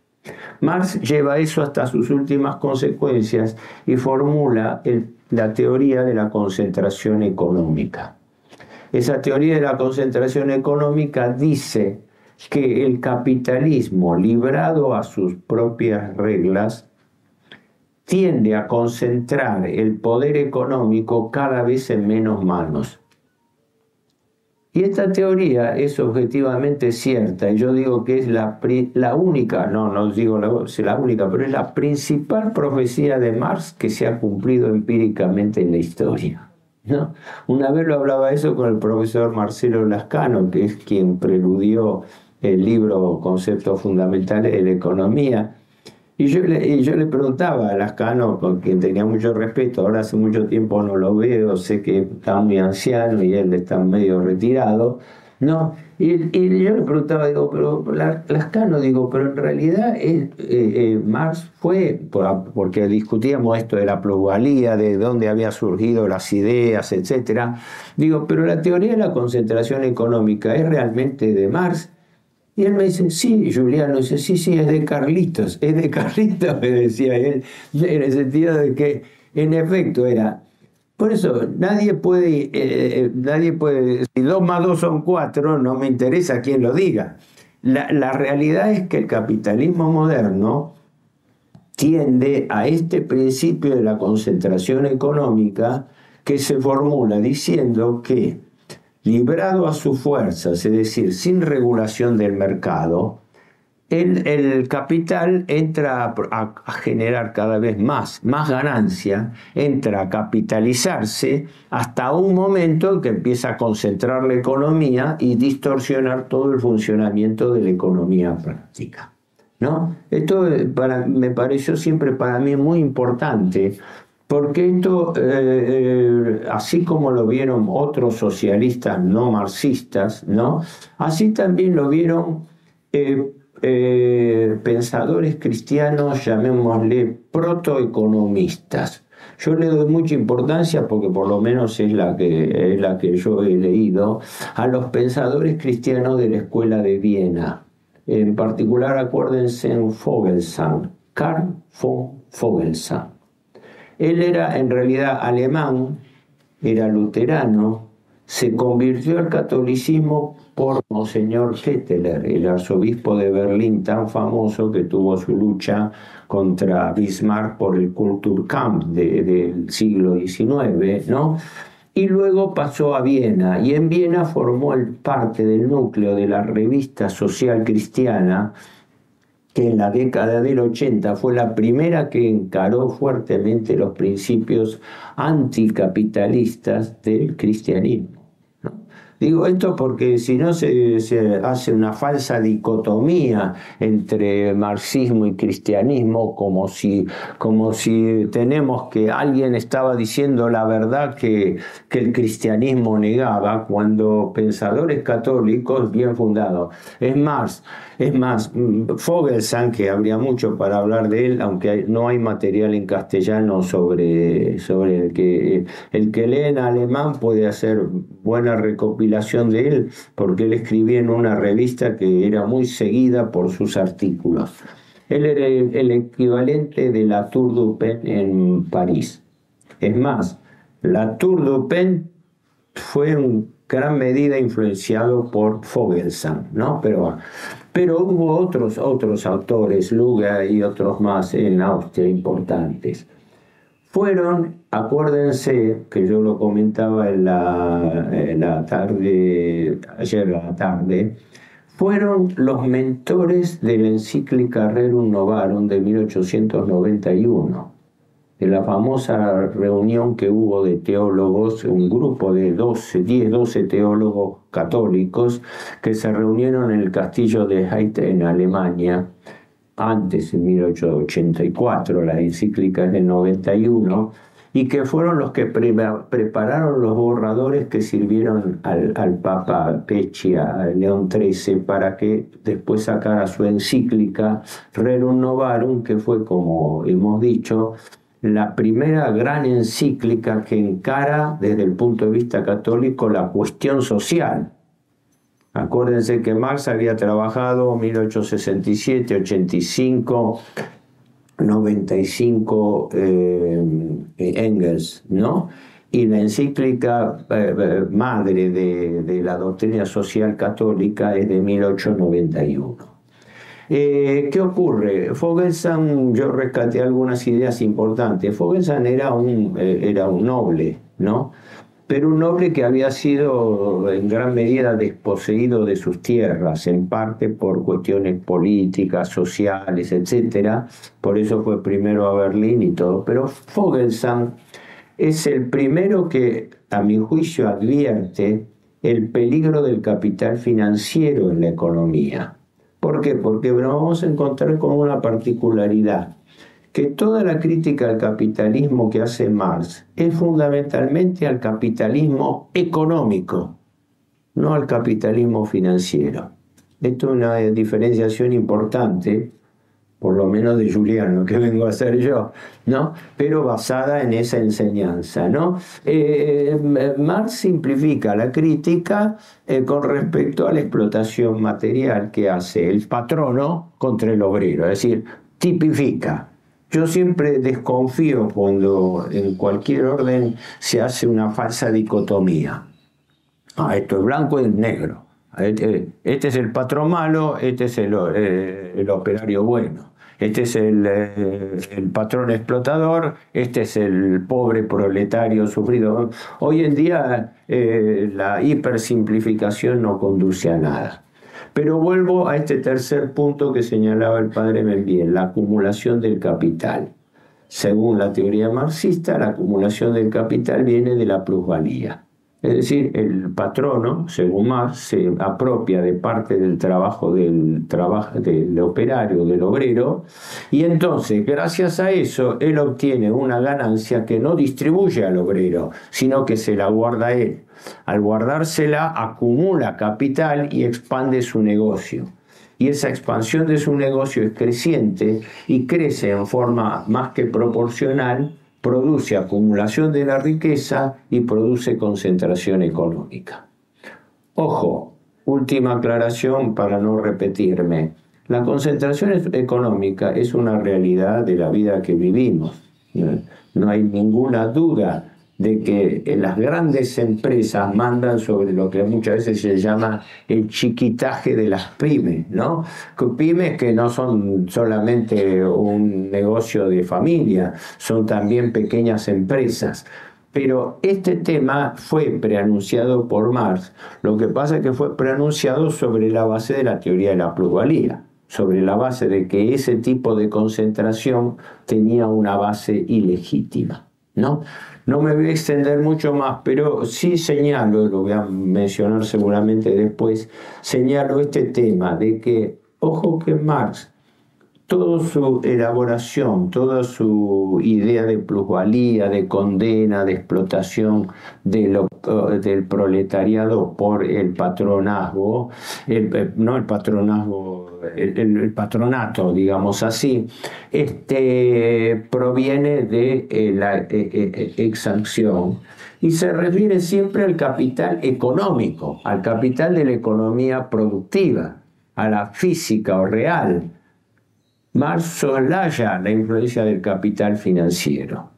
Speaker 1: Marx lleva eso hasta sus últimas consecuencias y formula la teoría de la concentración económica. Esa teoría de la concentración económica dice que el capitalismo, librado a sus propias reglas, tiende a concentrar el poder económico cada vez en menos manos. Y esta teoría es objetivamente cierta, y yo digo que es la, la única, no, no digo la, la única, pero es la principal profecía de Marx que se ha cumplido empíricamente en la historia. Una vez lo hablaba eso con el profesor Marcelo Lascano, que es quien preludió el libro Conceptos Fundamentales de la Economía, y yo, le, yo le preguntaba a Lascano, con quien tenía mucho respeto, ahora hace mucho tiempo no lo veo, sé que está muy anciano y él está medio retirado, ¿no? Y, yo le preguntaba, digo, pero Lascano, digo, pero en realidad eh, eh, Marx fue, porque discutíamos esto de la plusvalía, de dónde había surgido las ideas, etc. Digo, pero la teoría de la concentración económica es realmente de Marx. Y él me dice, sí, Juliano, dice, sí, sí, es de Carlitos, es de Carlitos, me decía él, en el sentido de que, en efecto, era. Por eso, nadie puede, eh, nadie puede, si dos más dos son cuatro, no me interesa quién lo diga. La, la realidad es que el capitalismo moderno tiende a este principio de la concentración económica que se formula diciendo que librado a sus fuerzas, es decir, sin regulación del mercado, el, capital entra a, generar cada vez más, más ganancia, entra a capitalizarse hasta un momento en que empieza a concentrar la economía y distorsionar todo el funcionamiento de la economía práctica. ¿no? Esto eh, me pareció siempre para mí muy importante, porque esto, eh, eh, así como lo vieron otros socialistas no marxistas, ¿no? así también lo vieron pensadores cristianos, llamémosle protoeconomistas. Yo le doy mucha importancia, porque por lo menos es la, que, es la que yo he leído, a los pensadores cristianos de la escuela de Viena. En particular, acuérdense en Fogelsang, Karl von Fogelsang. Él era en realidad alemán, era luterano, se convirtió al catolicismo por Monseñor Ketteler, el arzobispo de Berlín tan famoso que tuvo su lucha contra Bismarck por el Kulturkampf del siglo XIX, ¿no? y luego pasó a Viena y en Viena formó el parte del núcleo de la revista social cristiana que en la década del 80 fue la primera que encaró fuertemente los principios anticapitalistas del cristianismo. Digo esto porque si no se, hace una falsa dicotomía entre marxismo y cristianismo, como si, como si tenemos que alguien estaba diciendo la verdad que, que el cristianismo negaba, cuando pensadores católicos bien fundados. Es más, es más, Fogelsang, que habría mucho para hablar de él, aunque no hay material en castellano sobre, sobre el que el que lee en alemán puede hacer buena recopilación de él, porque él escribía en una revista que era muy seguida por sus artículos. Él era el, equivalente de la Tour du Pen en París. Es más, la Tour du Pen fue en gran medida influenciado por Fogelsang, ¿no? Pero, pero hubo otros, otros autores, Luga y otros más en Austria importantes fueron, acuérdense que yo lo comentaba en la, tarde, ayer a la tarde, fueron los mentores de la encíclica Rerum Novarum de 1891, de la famosa reunión que hubo de teólogos, un grupo de 12, 10, 12 teólogos católicos que se reunieron en el castillo de Heide en Alemania antes, en 1884, la encíclica es del 91, y que fueron los que prepararon los borradores que sirvieron al, Papa Pecci, a León XIII, para que después sacara su encíclica Rerum Novarum, que fue, como hemos dicho, la primera gran encíclica que encara desde el punto de vista católico la cuestión social Acuérdense que Marx había trabajado 1867, 85, 95 Engels, ¿no? Y la encíclica eh, eh, madre de, la doctrina social católica es de 1891. Eh, ¿Qué ocurre? Fogelsang, yo rescaté algunas ideas importantes. Fogelsang era un, era un noble, ¿no? Pero un noble que había sido en gran medida desposeído de sus tierras, en parte por cuestiones políticas, sociales, etc. Por eso fue primero a Berlín y todo. Pero Fogelsang es el primero que, a mi juicio, advierte el peligro del capital financiero en la economía. ¿Por qué? Porque nos vamos a encontrar con una particularidad que toda la crítica al capitalismo que hace Marx es fundamentalmente al capitalismo económico, no al capitalismo financiero. Esto es una diferenciación importante, por lo menos de Juliano, que vengo a hacer yo, ¿no? pero basada en esa enseñanza. ¿no? Eh, Marx simplifica la crítica eh, con respecto a la explotación material que hace el patrono contra el obrero, es decir, tipifica yo siempre desconfío cuando en cualquier orden se hace una falsa dicotomía. Ah, esto es blanco y es negro. Este, este, es el patrón malo, este es el, eh, operario bueno. Este es el, eh, el, patrón explotador, este es el pobre proletario sufrido. Hoy en día eh, la hipersimplificación no conduce a nada. Pero vuelvo a este tercer punto que señalaba el padre Membiel, la acumulación del capital. Según la teoría marxista, la acumulación del capital viene de la plusvalía. Es decir, el patrono, según Marx, se apropia de parte del trabajo del, del operario, del obrero, y entonces, gracias a eso, él obtiene una ganancia que no distribuye al obrero, sino que se la guarda él. Al guardársela, acumula capital y expande su negocio. Y esa expansión de su negocio es creciente y crece en forma más que proporcional produce acumulación de la riqueza y produce concentración económica. Ojo, última aclaración para no repetirme. La concentración económica es una realidad de la vida que vivimos. No hay ninguna duda de que las grandes empresas mandan sobre lo que muchas veces se llama el chiquitaje de las pymes, ¿no? Pymes que no son solamente un negocio de familia, son también pequeñas empresas. Pero este tema fue preanunciado por Marx. Lo que pasa es que fue preanunciado sobre la base de la teoría de la plusvalía, sobre la base de que ese tipo de concentración tenía una base ilegítima. ¿no? No me voy a extender mucho más, pero sí señalo, lo voy a mencionar seguramente después, señalo este tema de que, ojo que Marx toda su elaboración, toda su idea de plusvalía, de condena, de explotación de del proletariado por el patronazgo, eh, no el patronazgo, el, patronato, digamos así, este, proviene de eh, la eh, exacción y se refiere siempre al capital económico, al capital de la economía productiva, a la física o real Marx solaya la influencia del capital financiero.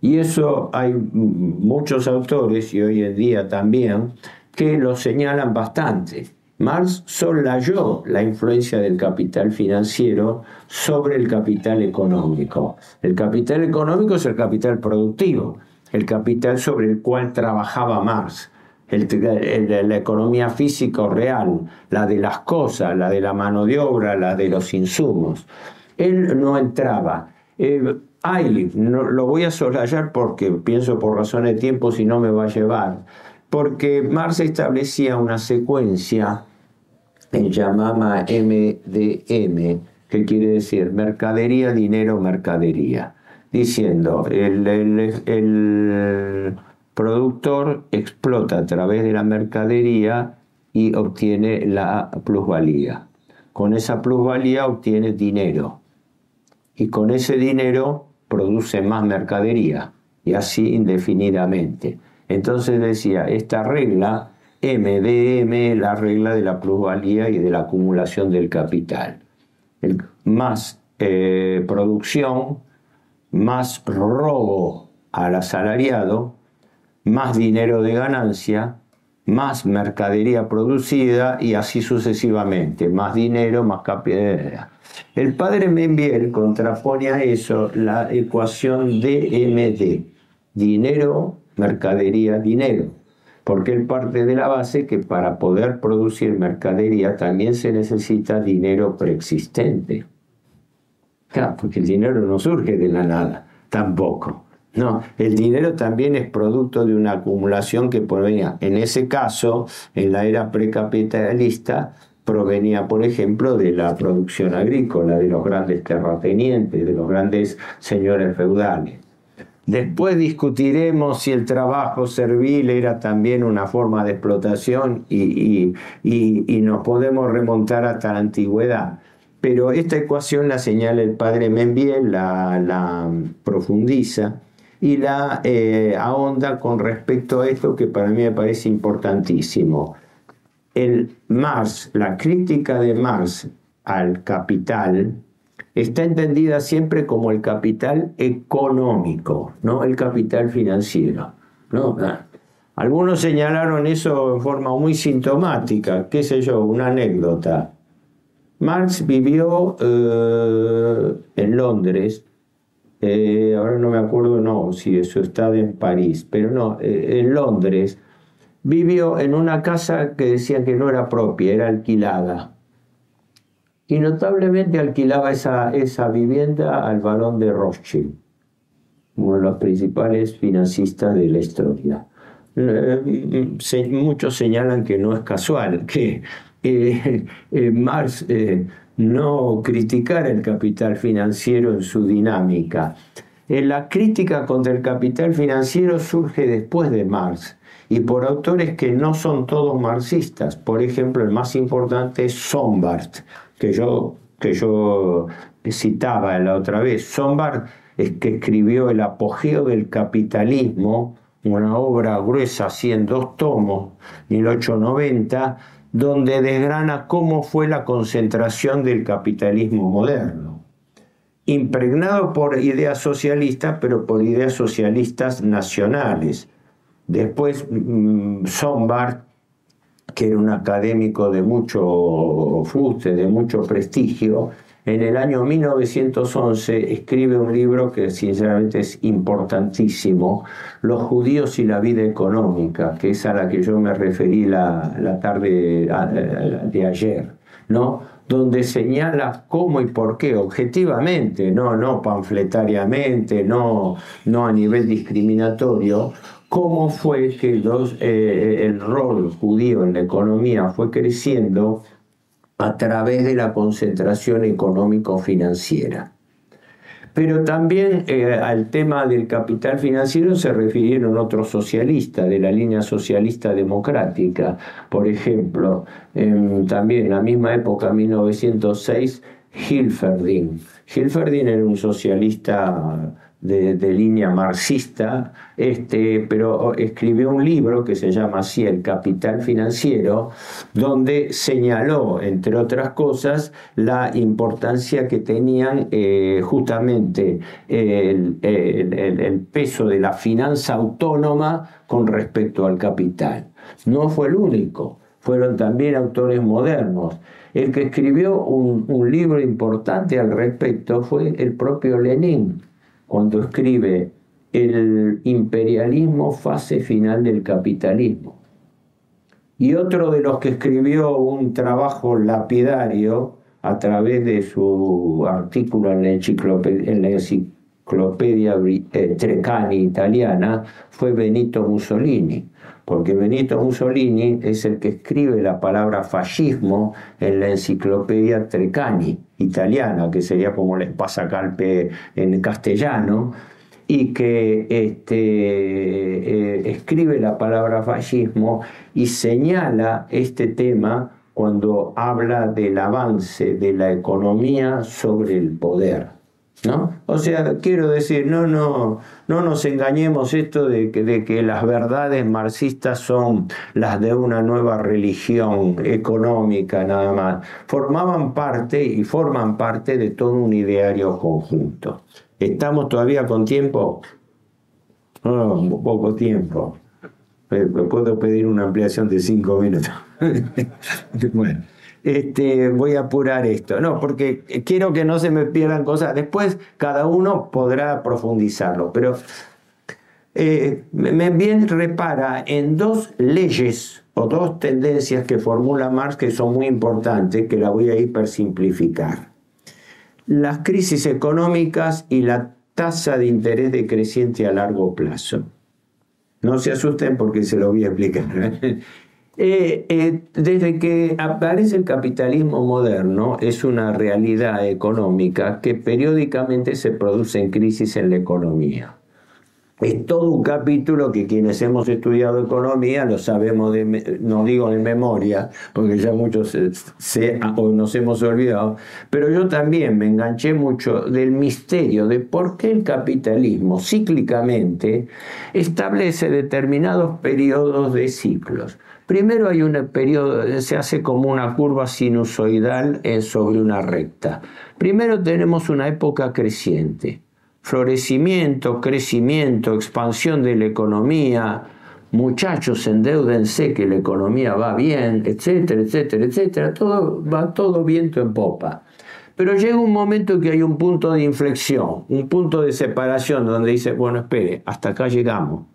Speaker 1: Y eso hay muchos autores, y hoy en día también, que lo señalan bastante. Marx solayó la influencia del capital financiero sobre el capital económico. El capital económico es el capital productivo, el capital sobre el cual trabajaba Marx la economía física o real, la de las cosas, la de la mano de obra, la de los insumos. Él no entraba. Eh, no, lo voy a soslayar porque pienso por razones de tiempo si no me va a llevar, porque Marx establecía una secuencia en llamaba MDM, que quiere decir mercadería, dinero, mercadería, diciendo el productor explota a través de la mercadería y obtiene la plusvalía. Con esa plusvalía obtiene dinero y con ese dinero produce más mercadería y así indefinidamente. Entonces decía, esta regla MDM, la regla de la plusvalía y de la acumulación del capital. más eh, producción, más robo al asalariado, más dinero de ganancia, más mercadería producida y así sucesivamente, más dinero, más capital. El padre Membiel contrapone a eso la ecuación DMD, dinero, mercadería, dinero, porque él parte de la base que para poder producir mercadería también se necesita dinero preexistente. Claro, porque el dinero no surge de la nada, tampoco. No, el dinero también es producto de una acumulación que provenía, en ese caso, en la era precapitalista, provenía, por ejemplo, de la producción agrícola, de los grandes terratenientes, de los grandes señores feudales. Después discutiremos si el trabajo servil era también una forma de explotación y, nos podemos remontar hasta la antigüedad. Pero esta ecuación la señala el padre Membiel, la, la profundiza y la eh, ahonda con respecto a esto que para mí me parece importantísimo. El Marx, la crítica de Marx al capital está entendida siempre como el capital económico, no el capital financiero. ¿no? Algunos señalaron eso en forma muy sintomática, qué sé yo, una anécdota. Marx vivió eh, en Londres eh, ahora no me acuerdo, no, si eso está en París, pero no, eh, en Londres, vivió en una casa que decían que no era propia, era alquilada. Y notablemente alquilaba esa, esa vivienda al varón de Rothschild, uno de los principales financistas de la historia. Eh, muchos señalan que no es casual, que eh, Marx no criticara el capital financiero en su dinámica. la crítica contra el capital financiero surge después de Marx y por autores que no son todos marxistas. Por ejemplo, el más importante es Sombart, que yo, que yo citaba la otra vez. Sombart es que escribió El apogeo del capitalismo, una obra gruesa, así en dos tomos, 1890, donde desgrana cómo fue la concentración del capitalismo moderno, impregnado por ideas socialistas, pero por ideas socialistas nacionales. Después, mm, Sombart, que era un académico de mucho fuste, de mucho prestigio, en el año 1911 escribe un libro que sinceramente es importantísimo, Los judíos y la vida económica, que es a la que yo me referí la, tarde de ayer, ¿no? donde señala cómo y por qué, objetivamente, no, no panfletariamente, no, no a nivel discriminatorio, cómo fue que los, eh, el rol judío en la economía fue creciendo a través de la concentración económico-financiera. Pero también eh, al tema del capital financiero se refirieron otros socialistas de la línea socialista democrática. Por ejemplo, también en la misma época, 1906, Hilferding. Hilferding era un socialista de, línea marxista, este, pero escribió un libro que se llama así El Capital Financiero, donde señaló, entre otras cosas, la importancia que tenían eh, justamente el, el peso de la finanza autónoma con respecto al capital. No fue el único, fueron también autores modernos. El que escribió un, un libro importante al respecto fue el propio Lenin cuando escribe el imperialismo fase final del capitalismo. Y otro de los que escribió un trabajo lapidario a través de su artículo en la enciclopedia, eh, Treccani italiana fue Benito Mussolini, porque Benito Mussolini es el que escribe la palabra fascismo en la enciclopedia Treccani italiana, que sería como el espasacalpe en castellano, y que este, eh, escribe la palabra fascismo y señala este tema cuando habla del avance de la economía sobre el poder. ¿No? O sea, quiero decir, no, no, no nos engañemos esto de que, de que las verdades marxistas son las de una nueva religión económica nada más. Formaban parte y forman parte de todo un ideario conjunto. ¿Estamos todavía con tiempo? No, poco tiempo. Puedo pedir una ampliación de cinco minutos. bueno este, voy a apurar esto. No, porque quiero que no se me pierdan cosas. Después cada uno podrá profundizarlo, pero eh, me bien repara en dos leyes o dos tendencias que formula Marx que son muy importantes, que la voy a hipersimplificar. Las crisis económicas y la tasa de interés decreciente a largo plazo. No se asusten porque se lo voy a explicar. Eh, eh, desde que aparece el capitalismo moderno, es una realidad económica que periódicamente se produce en crisis en la economía. Es todo un capítulo que quienes hemos estudiado economía lo sabemos, de, no digo de memoria, porque ya muchos se, nos hemos olvidado, pero yo también me enganché mucho del misterio de por qué el capitalismo cíclicamente establece determinados periodos de ciclos. Primero hay un periodo, se hace como una curva sinusoidal sobre una recta. Primero tenemos una época creciente, florecimiento, crecimiento, expansión de la economía, muchachos endeudense que la economía va bien, etcétera, etcétera, etcétera, todo va todo viento en popa. Pero llega un momento que hay un punto de inflexión, un punto de separación donde dice, bueno, espere, hasta acá llegamos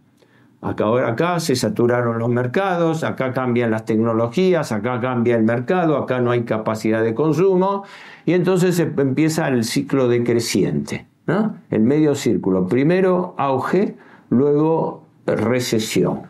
Speaker 1: Acá, acá se saturaron los mercados, acá cambian las tecnologías, acá cambia el mercado, acá no hay capacidad de consumo y entonces empieza el ciclo decreciente, ¿no? el medio círculo. Primero auge, luego recesión.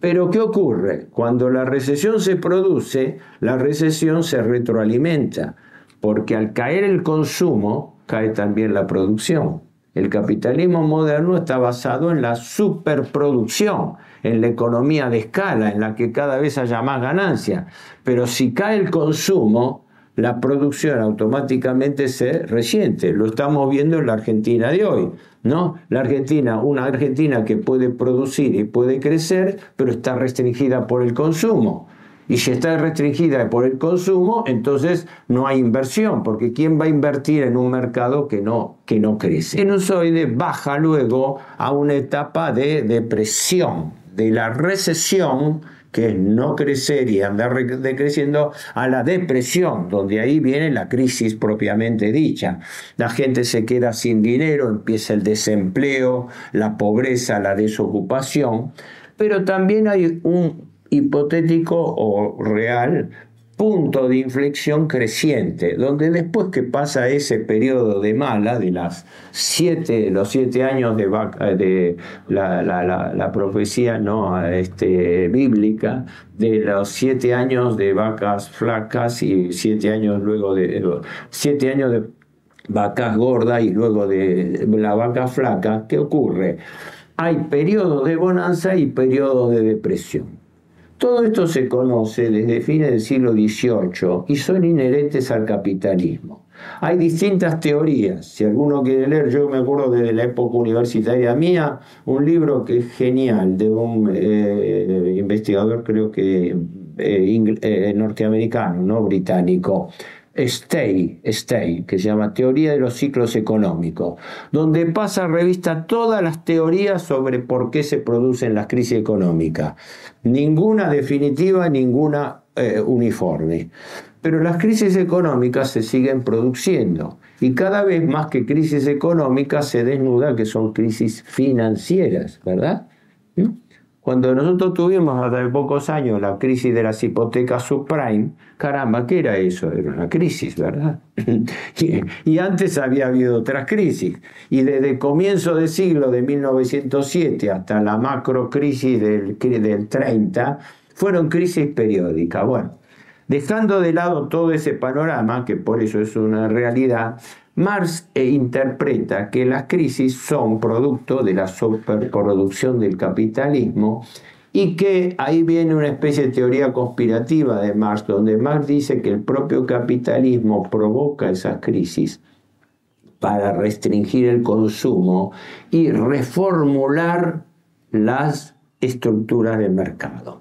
Speaker 1: Pero ¿qué ocurre? Cuando la recesión se produce, la recesión se retroalimenta, porque al caer el consumo, cae también la producción. El capitalismo moderno está basado en la superproducción, en la economía de escala, en la que cada vez haya más ganancia. Pero si cae el consumo, la producción automáticamente se resiente. Lo estamos viendo en la Argentina de hoy. ¿no? La Argentina, una Argentina que puede producir y puede crecer, pero está restringida por el consumo. Y si está restringida por el consumo, entonces no hay inversión, porque ¿quién va a invertir en un mercado que no, que no crece? El sinusoide baja luego a una etapa de depresión, de la recesión que no crecer y andar decreciendo, a la depresión, donde ahí viene la crisis propiamente dicha. La gente se queda sin dinero, empieza el desempleo, la pobreza, la desocupación, pero también hay un hipotético o real punto de inflexión creciente, donde después que pasa ese periodo de mala, de las siete, los siete años de, de la, profecía no este, bíblica, de los siete años de vacas flacas y siete años luego de siete años de vacas gordas y luego de la vaca flaca, ¿qué ocurre? Hay periodos de bonanza y periodos de depresión. Todo esto se conoce desde fines del siglo XVIII y son inherentes al capitalismo. Hay distintas teorías. Si alguno quiere leer, yo me acuerdo desde la época universitaria mía, un libro que es genial de un eh, investigador, creo que eh, eh, norteamericano, no británico, Stay, Stay, que se llama Teoría de los Ciclos Económicos, donde pasa revista todas las teorías sobre por qué se producen las crisis económicas. Ninguna definitiva, ninguna eh, uniforme. Pero las crisis económicas se siguen produciendo y cada vez más que crisis económicas se desnuda que son crisis financieras, ¿verdad? ¿Mm? Cuando nosotros tuvimos hace pocos años la crisis de las hipotecas subprime, caramba, ¿qué era eso? Era una crisis, ¿verdad? y, antes había habido otras crisis. Y desde comienzo del siglo de 1907 hasta la macro crisis del, del 30, fueron crisis periódicas. Bueno, dejando de lado todo ese panorama, que por eso es una realidad, Marx e interpreta que las crisis son producto de la superproducción del capitalismo y que ahí viene una especie de teoría conspirativa de Marx, donde Marx dice que el propio capitalismo provoca esas crisis para restringir el consumo y reformular las estructuras del mercado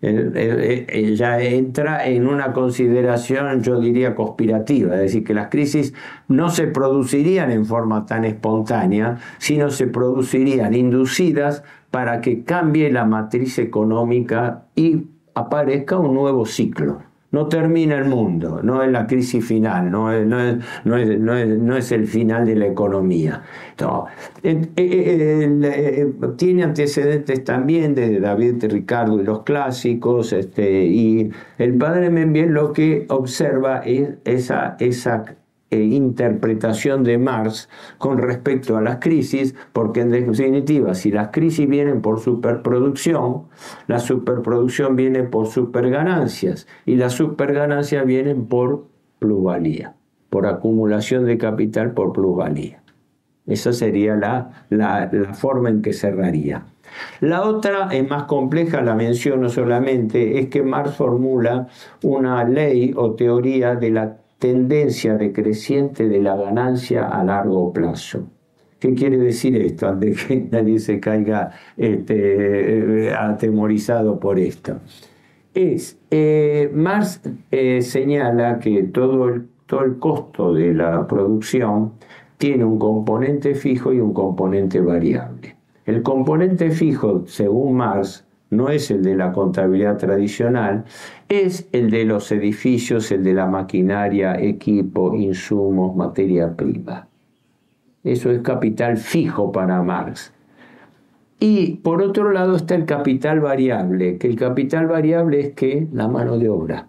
Speaker 1: ya entra en una consideración, yo diría, conspirativa, es decir, que las crisis no se producirían en forma tan espontánea, sino se producirían inducidas para que cambie la matriz económica y aparezca un nuevo ciclo no termina el mundo, no es la crisis final, no es, no no es, el final de la economía. Eh, eh, eh, tiene antecedentes también de David Ricardo y los clásicos, este, y el padre Membiel lo que observa es esa, esa e interpretación de Marx con respecto a las crisis, porque en definitiva, si las crisis vienen por superproducción, la superproducción viene por superganancias y las superganancias vienen por plusvalía, por acumulación de capital por plusvalía. Esa sería la, la, la forma en que cerraría. La otra es más compleja, la menciono solamente, es que Marx formula una ley o teoría de la tendencia decreciente de la ganancia a largo plazo. ¿Qué quiere decir esto? Antes que nadie se caiga este, eh, atemorizado por esto. Es, eh, Marx eh, señala que todo el, todo el costo de la producción tiene un componente fijo y un componente variable. El componente fijo, según Marx, no es el de la contabilidad tradicional, es el de los edificios, el de la maquinaria, equipo, insumos, materia prima. Eso es capital fijo para Marx. Y por otro lado está el capital variable, que el capital variable es que la mano de obra.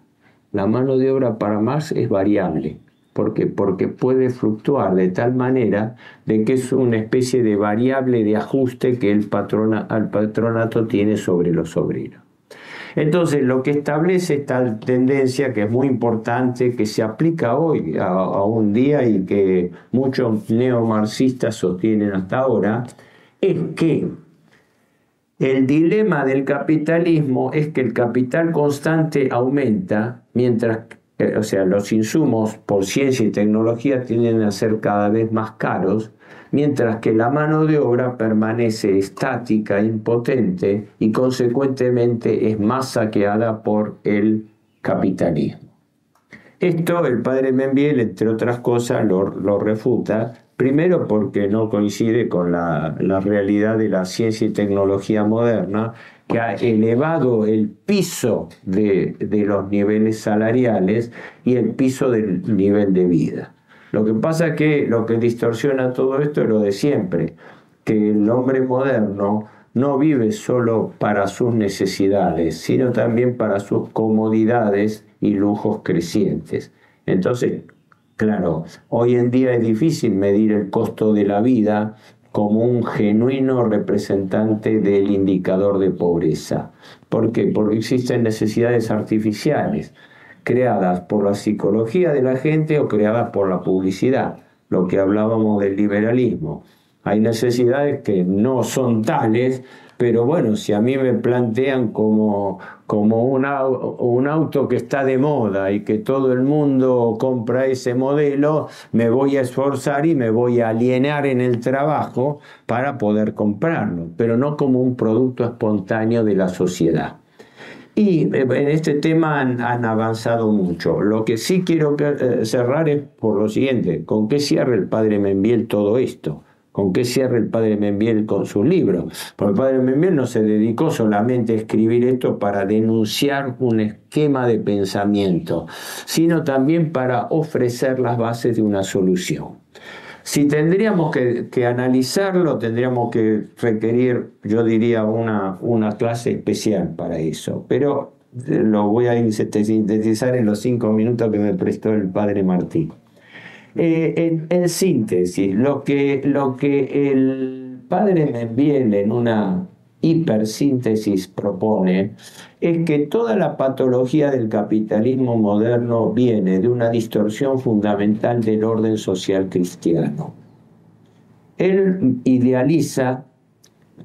Speaker 1: La mano de obra para Marx es variable. ¿Por qué? Porque puede fluctuar de tal manera de que es una especie de variable de ajuste que el, patrona, patronato tiene sobre los obreros. Entonces, lo que establece esta tendencia, que es muy importante, que se aplica hoy a, un día y que muchos neomarxistas sostienen hasta ahora, es que el dilema del capitalismo es que el capital constante aumenta mientras eh, o sea, los insumos por ciencia y tecnología tienden a ser cada vez más caros mientras que la mano de obra permanece estática, impotente y consecuentemente es más saqueada por el capitalismo. Esto el padre Membiel, entre otras cosas, lo, refuta, primero porque no coincide con la, realidad de la ciencia y tecnología moderna, que ha elevado el piso de los niveles salariales y el piso del nivel de vida. Lo que pasa es que lo que distorsiona todo esto es lo de siempre, que el hombre moderno no vive solo para sus necesidades, sino también para sus comodidades y lujos crecientes. Entonces, claro, hoy en día es difícil medir el costo de la vida como un genuino representante del indicador de pobreza. ¿Por qué? Porque existen necesidades artificiales creadas por la psicología de la gente o creadas por la publicidad, lo que hablábamos del liberalismo. Hay necesidades que no son tales, pero bueno, si a mí me plantean como, como un, un auto que está de moda y que todo el mundo compra ese modelo, me voy a esforzar y me voy a alienar en el trabajo para poder comprarlo, pero no como un producto espontáneo de la sociedad. Y eh, en este tema han, avanzado mucho. Lo que sí quiero eh, cerrar es por lo siguiente, ¿con qué cierra el padre Membiel todo esto? ¿Con qué cierra el padre Membiel con sus libros? Porque el padre Membiel no se dedicó solamente a escribir esto para denunciar un esquema de pensamiento, sino también para ofrecer las bases de una solución. Si tendríamos que, analizarlo, tendríamos que requerir, yo diría, una, una clase especial para eso. Pero eh, lo voy a sintetizar en los cinco minutos que me prestó el padre Martín. Eh, en, síntesis, lo que, lo que el padre Membiel en una hipersíntesis propone es que toda la patología del capitalismo moderno viene de una distorsión fundamental del orden social cristiano. Él idealiza,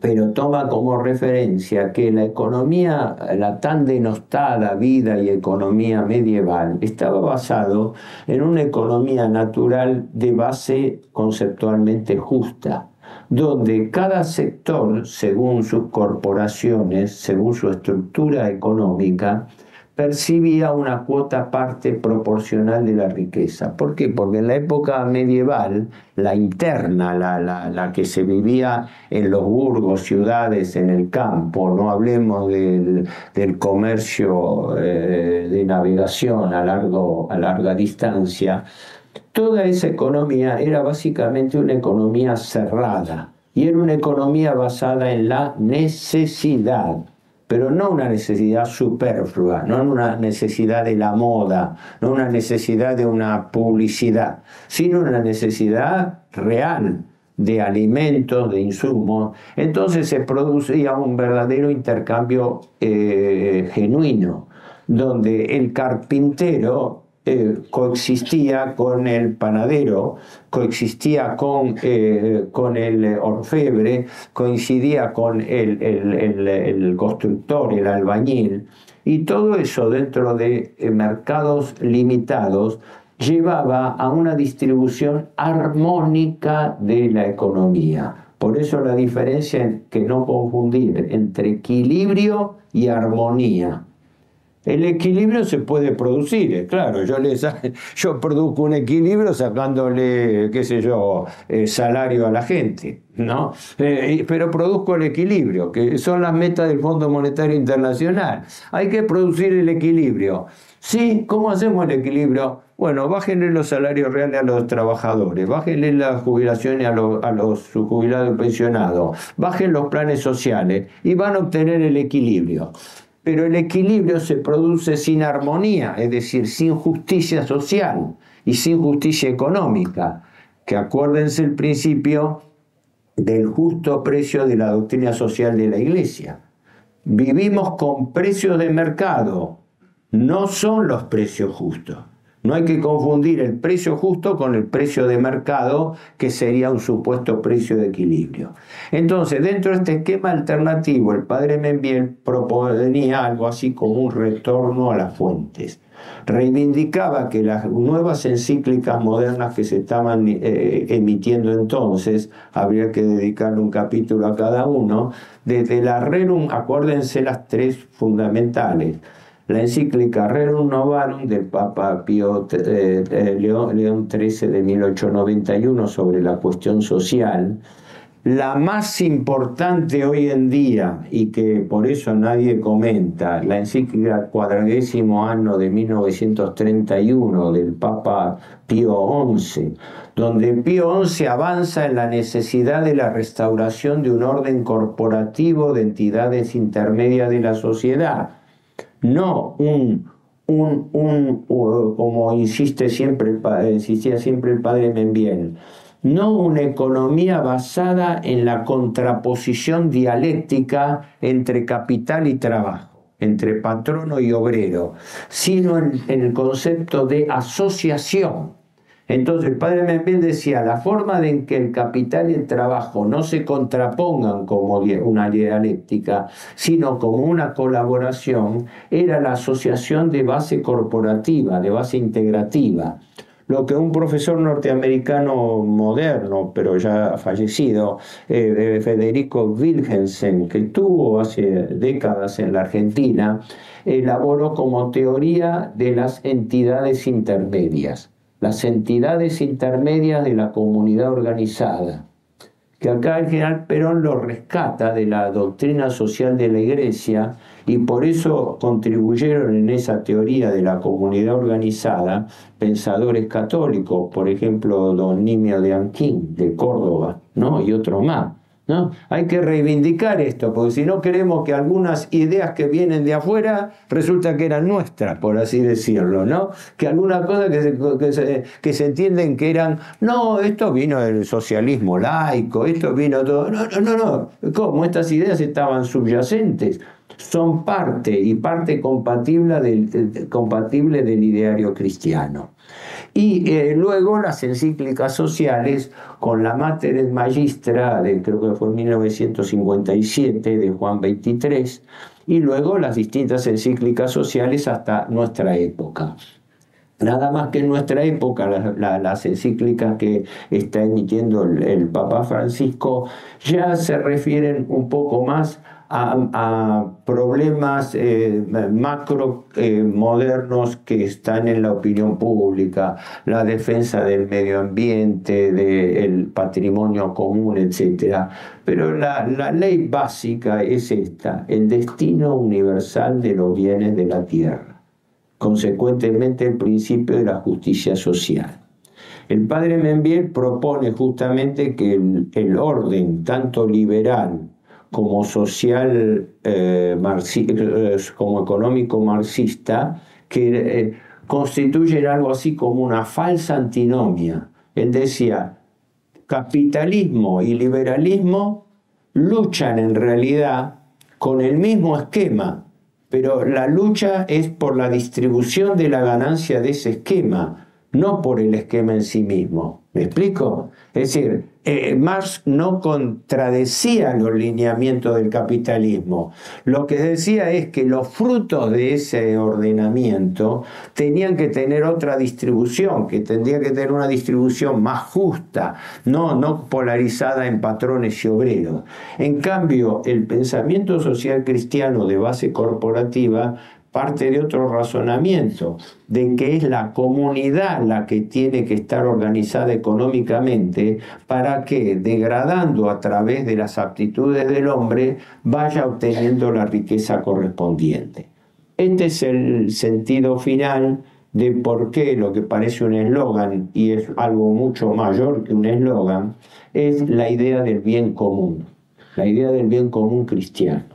Speaker 1: pero toma como referencia que la economía, la tan denostada vida y economía medieval, estaba basado en una economía natural de base conceptualmente justa donde cada sector, según sus corporaciones, según su estructura económica, percibía una cuota parte proporcional de la riqueza. ¿Por qué? Porque en la época medieval, la interna, la, que se vivía en los burgos, ciudades, en el campo, no hablemos del, comercio eh, de navegación a, largo, a larga distancia, toda esa economía era básicamente una economía cerrada y era una economía basada en la necesidad, pero no una necesidad superflua, no una necesidad de la moda, no una necesidad de una publicidad, sino una necesidad real de alimentos, de insumos. Entonces se producía un verdadero intercambio eh, genuino, donde el carpintero eh, coexistía con el panadero, coexistía con, eh, con el orfebre, coincidía con el, el, constructor, el albañil, y todo eso dentro de eh, mercados limitados llevaba a una distribución armónica de la economía. Por eso la diferencia que no confundir entre equilibrio y armonía. El equilibrio se puede producir, eh, claro, yo, yo produzco un equilibrio sacándole, qué sé yo, eh, salario a la gente, ¿no? Eh, pero produzco el equilibrio, que son las metas del Fondo Monetario Internacional. Hay que producir el equilibrio. Sí, ¿cómo hacemos el equilibrio? Bueno, bájenle los salarios reales a los trabajadores, bájenle las jubilaciones a los, a jubilados y pensionados, bajen los planes sociales y van a obtener el equilibrio. Pero el equilibrio se produce sin armonía, es decir, sin justicia social y sin justicia económica, que acuérdense el principio del justo precio de la doctrina social de la Iglesia. Vivimos con precios de mercado, no son los precios justos. No hay que confundir el precio justo con el precio de mercado, que sería un supuesto precio de equilibrio. Entonces, dentro de este esquema alternativo, el padre Membiel proponía algo así como un retorno a las fuentes. Reivindicaba que las nuevas encíclicas modernas que se estaban eh, emitiendo entonces, habría que dedicarle un capítulo a cada uno, desde la Rerum, acuérdense las tres fundamentales la encíclica Rerum Novarum del Papa Pío eh, eh, León, XIII de 1891 sobre la cuestión social, la más importante hoy en día y que por eso nadie comenta, la encíclica cuadragésimo año de 1931 del Papa Pío XI, donde Pío XI avanza en la necesidad de la restauración de un orden corporativo de entidades intermedias de la sociedad no un, un, como insiste siempre, insistía siempre el padre Membiel, no una economía basada en la contraposición dialéctica entre capital y trabajo, entre patrono y obrero, sino en el concepto de asociación entonces el padre Membiel decía, la forma en que el capital y el trabajo no se contrapongan como una dialéctica, sino como una colaboración, era la asociación de base corporativa, de base integrativa. Lo que un profesor norteamericano moderno, pero ya fallecido, eh, Federico Wilhelmsen, que tuvo hace décadas en la Argentina, elaboró como teoría de las entidades intermedias las entidades intermedias de la comunidad organizada, que acá el general Perón lo rescata de la doctrina social de la Iglesia y por eso contribuyeron en esa teoría de la comunidad organizada pensadores católicos, por ejemplo, don Nimio de Anquín de Córdoba, ¿no? y otro más. ¿No? Hay que reivindicar esto, porque si no queremos que algunas ideas que vienen de afuera resulta que eran nuestras, por así decirlo, ¿no? Que algunas cosas que se, que se, entienden que eran, no, esto vino del socialismo laico, esto vino todo, no, no, no, no, ¿cómo? Estas ideas estaban subyacentes, son parte y parte compatible del, compatible del ideario cristiano. Y eh, luego las encíclicas sociales con la Mater Magistra, de, creo que fue en 1957, de Juan XXIII, y luego las distintas encíclicas sociales hasta nuestra época. Nada más que en nuestra época, las encíclicas que está emitiendo el, Papa Francisco ya se refieren un poco más a, problemas eh, macro eh, modernos que están en la opinión pública, la defensa del medio ambiente, del patrimonio común, etc. Pero la, la ley básica es esta, el destino universal de los bienes de la tierra, consecuentemente el principio de la justicia social. El padre Membiel propone justamente que el, el orden, tanto liberal como social, eh, eh, como económico marxista, que eh, constituyen algo así como una falsa antinomia. Él decía, capitalismo y liberalismo luchan en realidad con el mismo esquema, pero la lucha es por la distribución de la ganancia de ese esquema, no por el esquema en sí mismo. ¿Me explico? Es decir, eh, Marx no contradecía los lineamientos del capitalismo. Lo que decía es que los frutos de ese ordenamiento tenían que tener otra distribución, que tendría que tener una distribución más justa, no, no polarizada en patrones y obreros. En cambio, el pensamiento social cristiano de base corporativa parte de otro razonamiento, de que es la comunidad la que tiene que estar organizada económicamente para que, degradando a través de las aptitudes del hombre, vaya obteniendo la riqueza correspondiente. Este es el sentido final de por qué lo que parece un eslogan, y es algo mucho mayor que un eslogan, es la idea del bien común, la idea del bien común cristiano.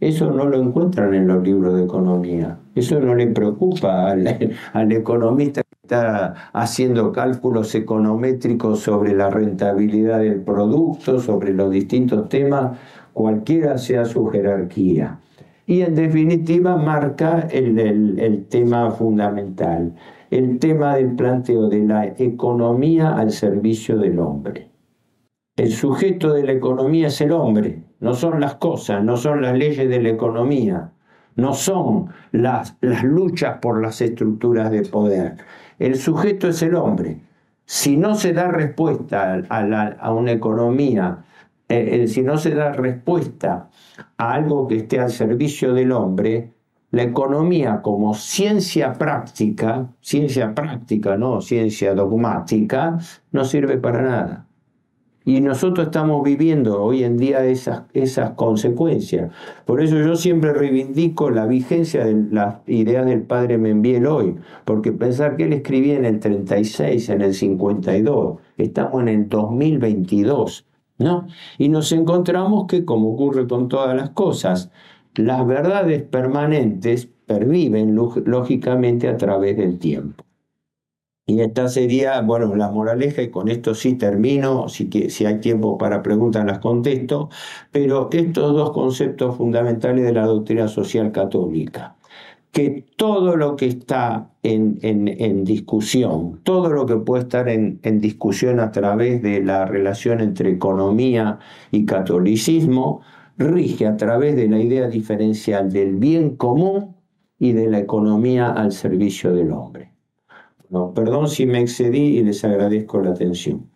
Speaker 1: Eso no lo encuentran en los libros de economía. Eso no le preocupa al, al economista que está haciendo cálculos econométricos sobre la rentabilidad del producto, sobre los distintos temas, cualquiera sea su jerarquía. Y en definitiva marca el, el tema fundamental, el tema del planteo de la economía al servicio del hombre. El sujeto de la economía es el hombre, no son las cosas, no son las leyes de la economía, no son las, las luchas por las estructuras de poder. El sujeto es el hombre. Si no se da respuesta a, una economía, eh, eh, si no se da respuesta a algo que esté al servicio del hombre, la economía como ciencia práctica, ciencia práctica, no ciencia dogmática, no sirve para nada. Y nosotros estamos viviendo hoy en día esas, esas consecuencias. Por eso yo siempre reivindico la vigencia de las ideas del padre Membiel hoy, porque pensar que él escribía en el 36, en el 52, estamos en el 2022, ¿no? Y nos encontramos que, como ocurre con todas las cosas, las verdades permanentes perviven lógicamente a través del tiempo. Y esta sería, bueno, la moraleja, y con esto sí termino, si, si hay tiempo para preguntas las contesto, pero estos dos conceptos fundamentales de la doctrina social católica, que todo lo que está en, en, discusión, todo lo que puede estar en, en discusión a través de la relación entre economía y catolicismo, rige a través de la idea diferencial del bien común y de la economía al servicio del hombre. No, perdón si me excedí y les agradezco la atención.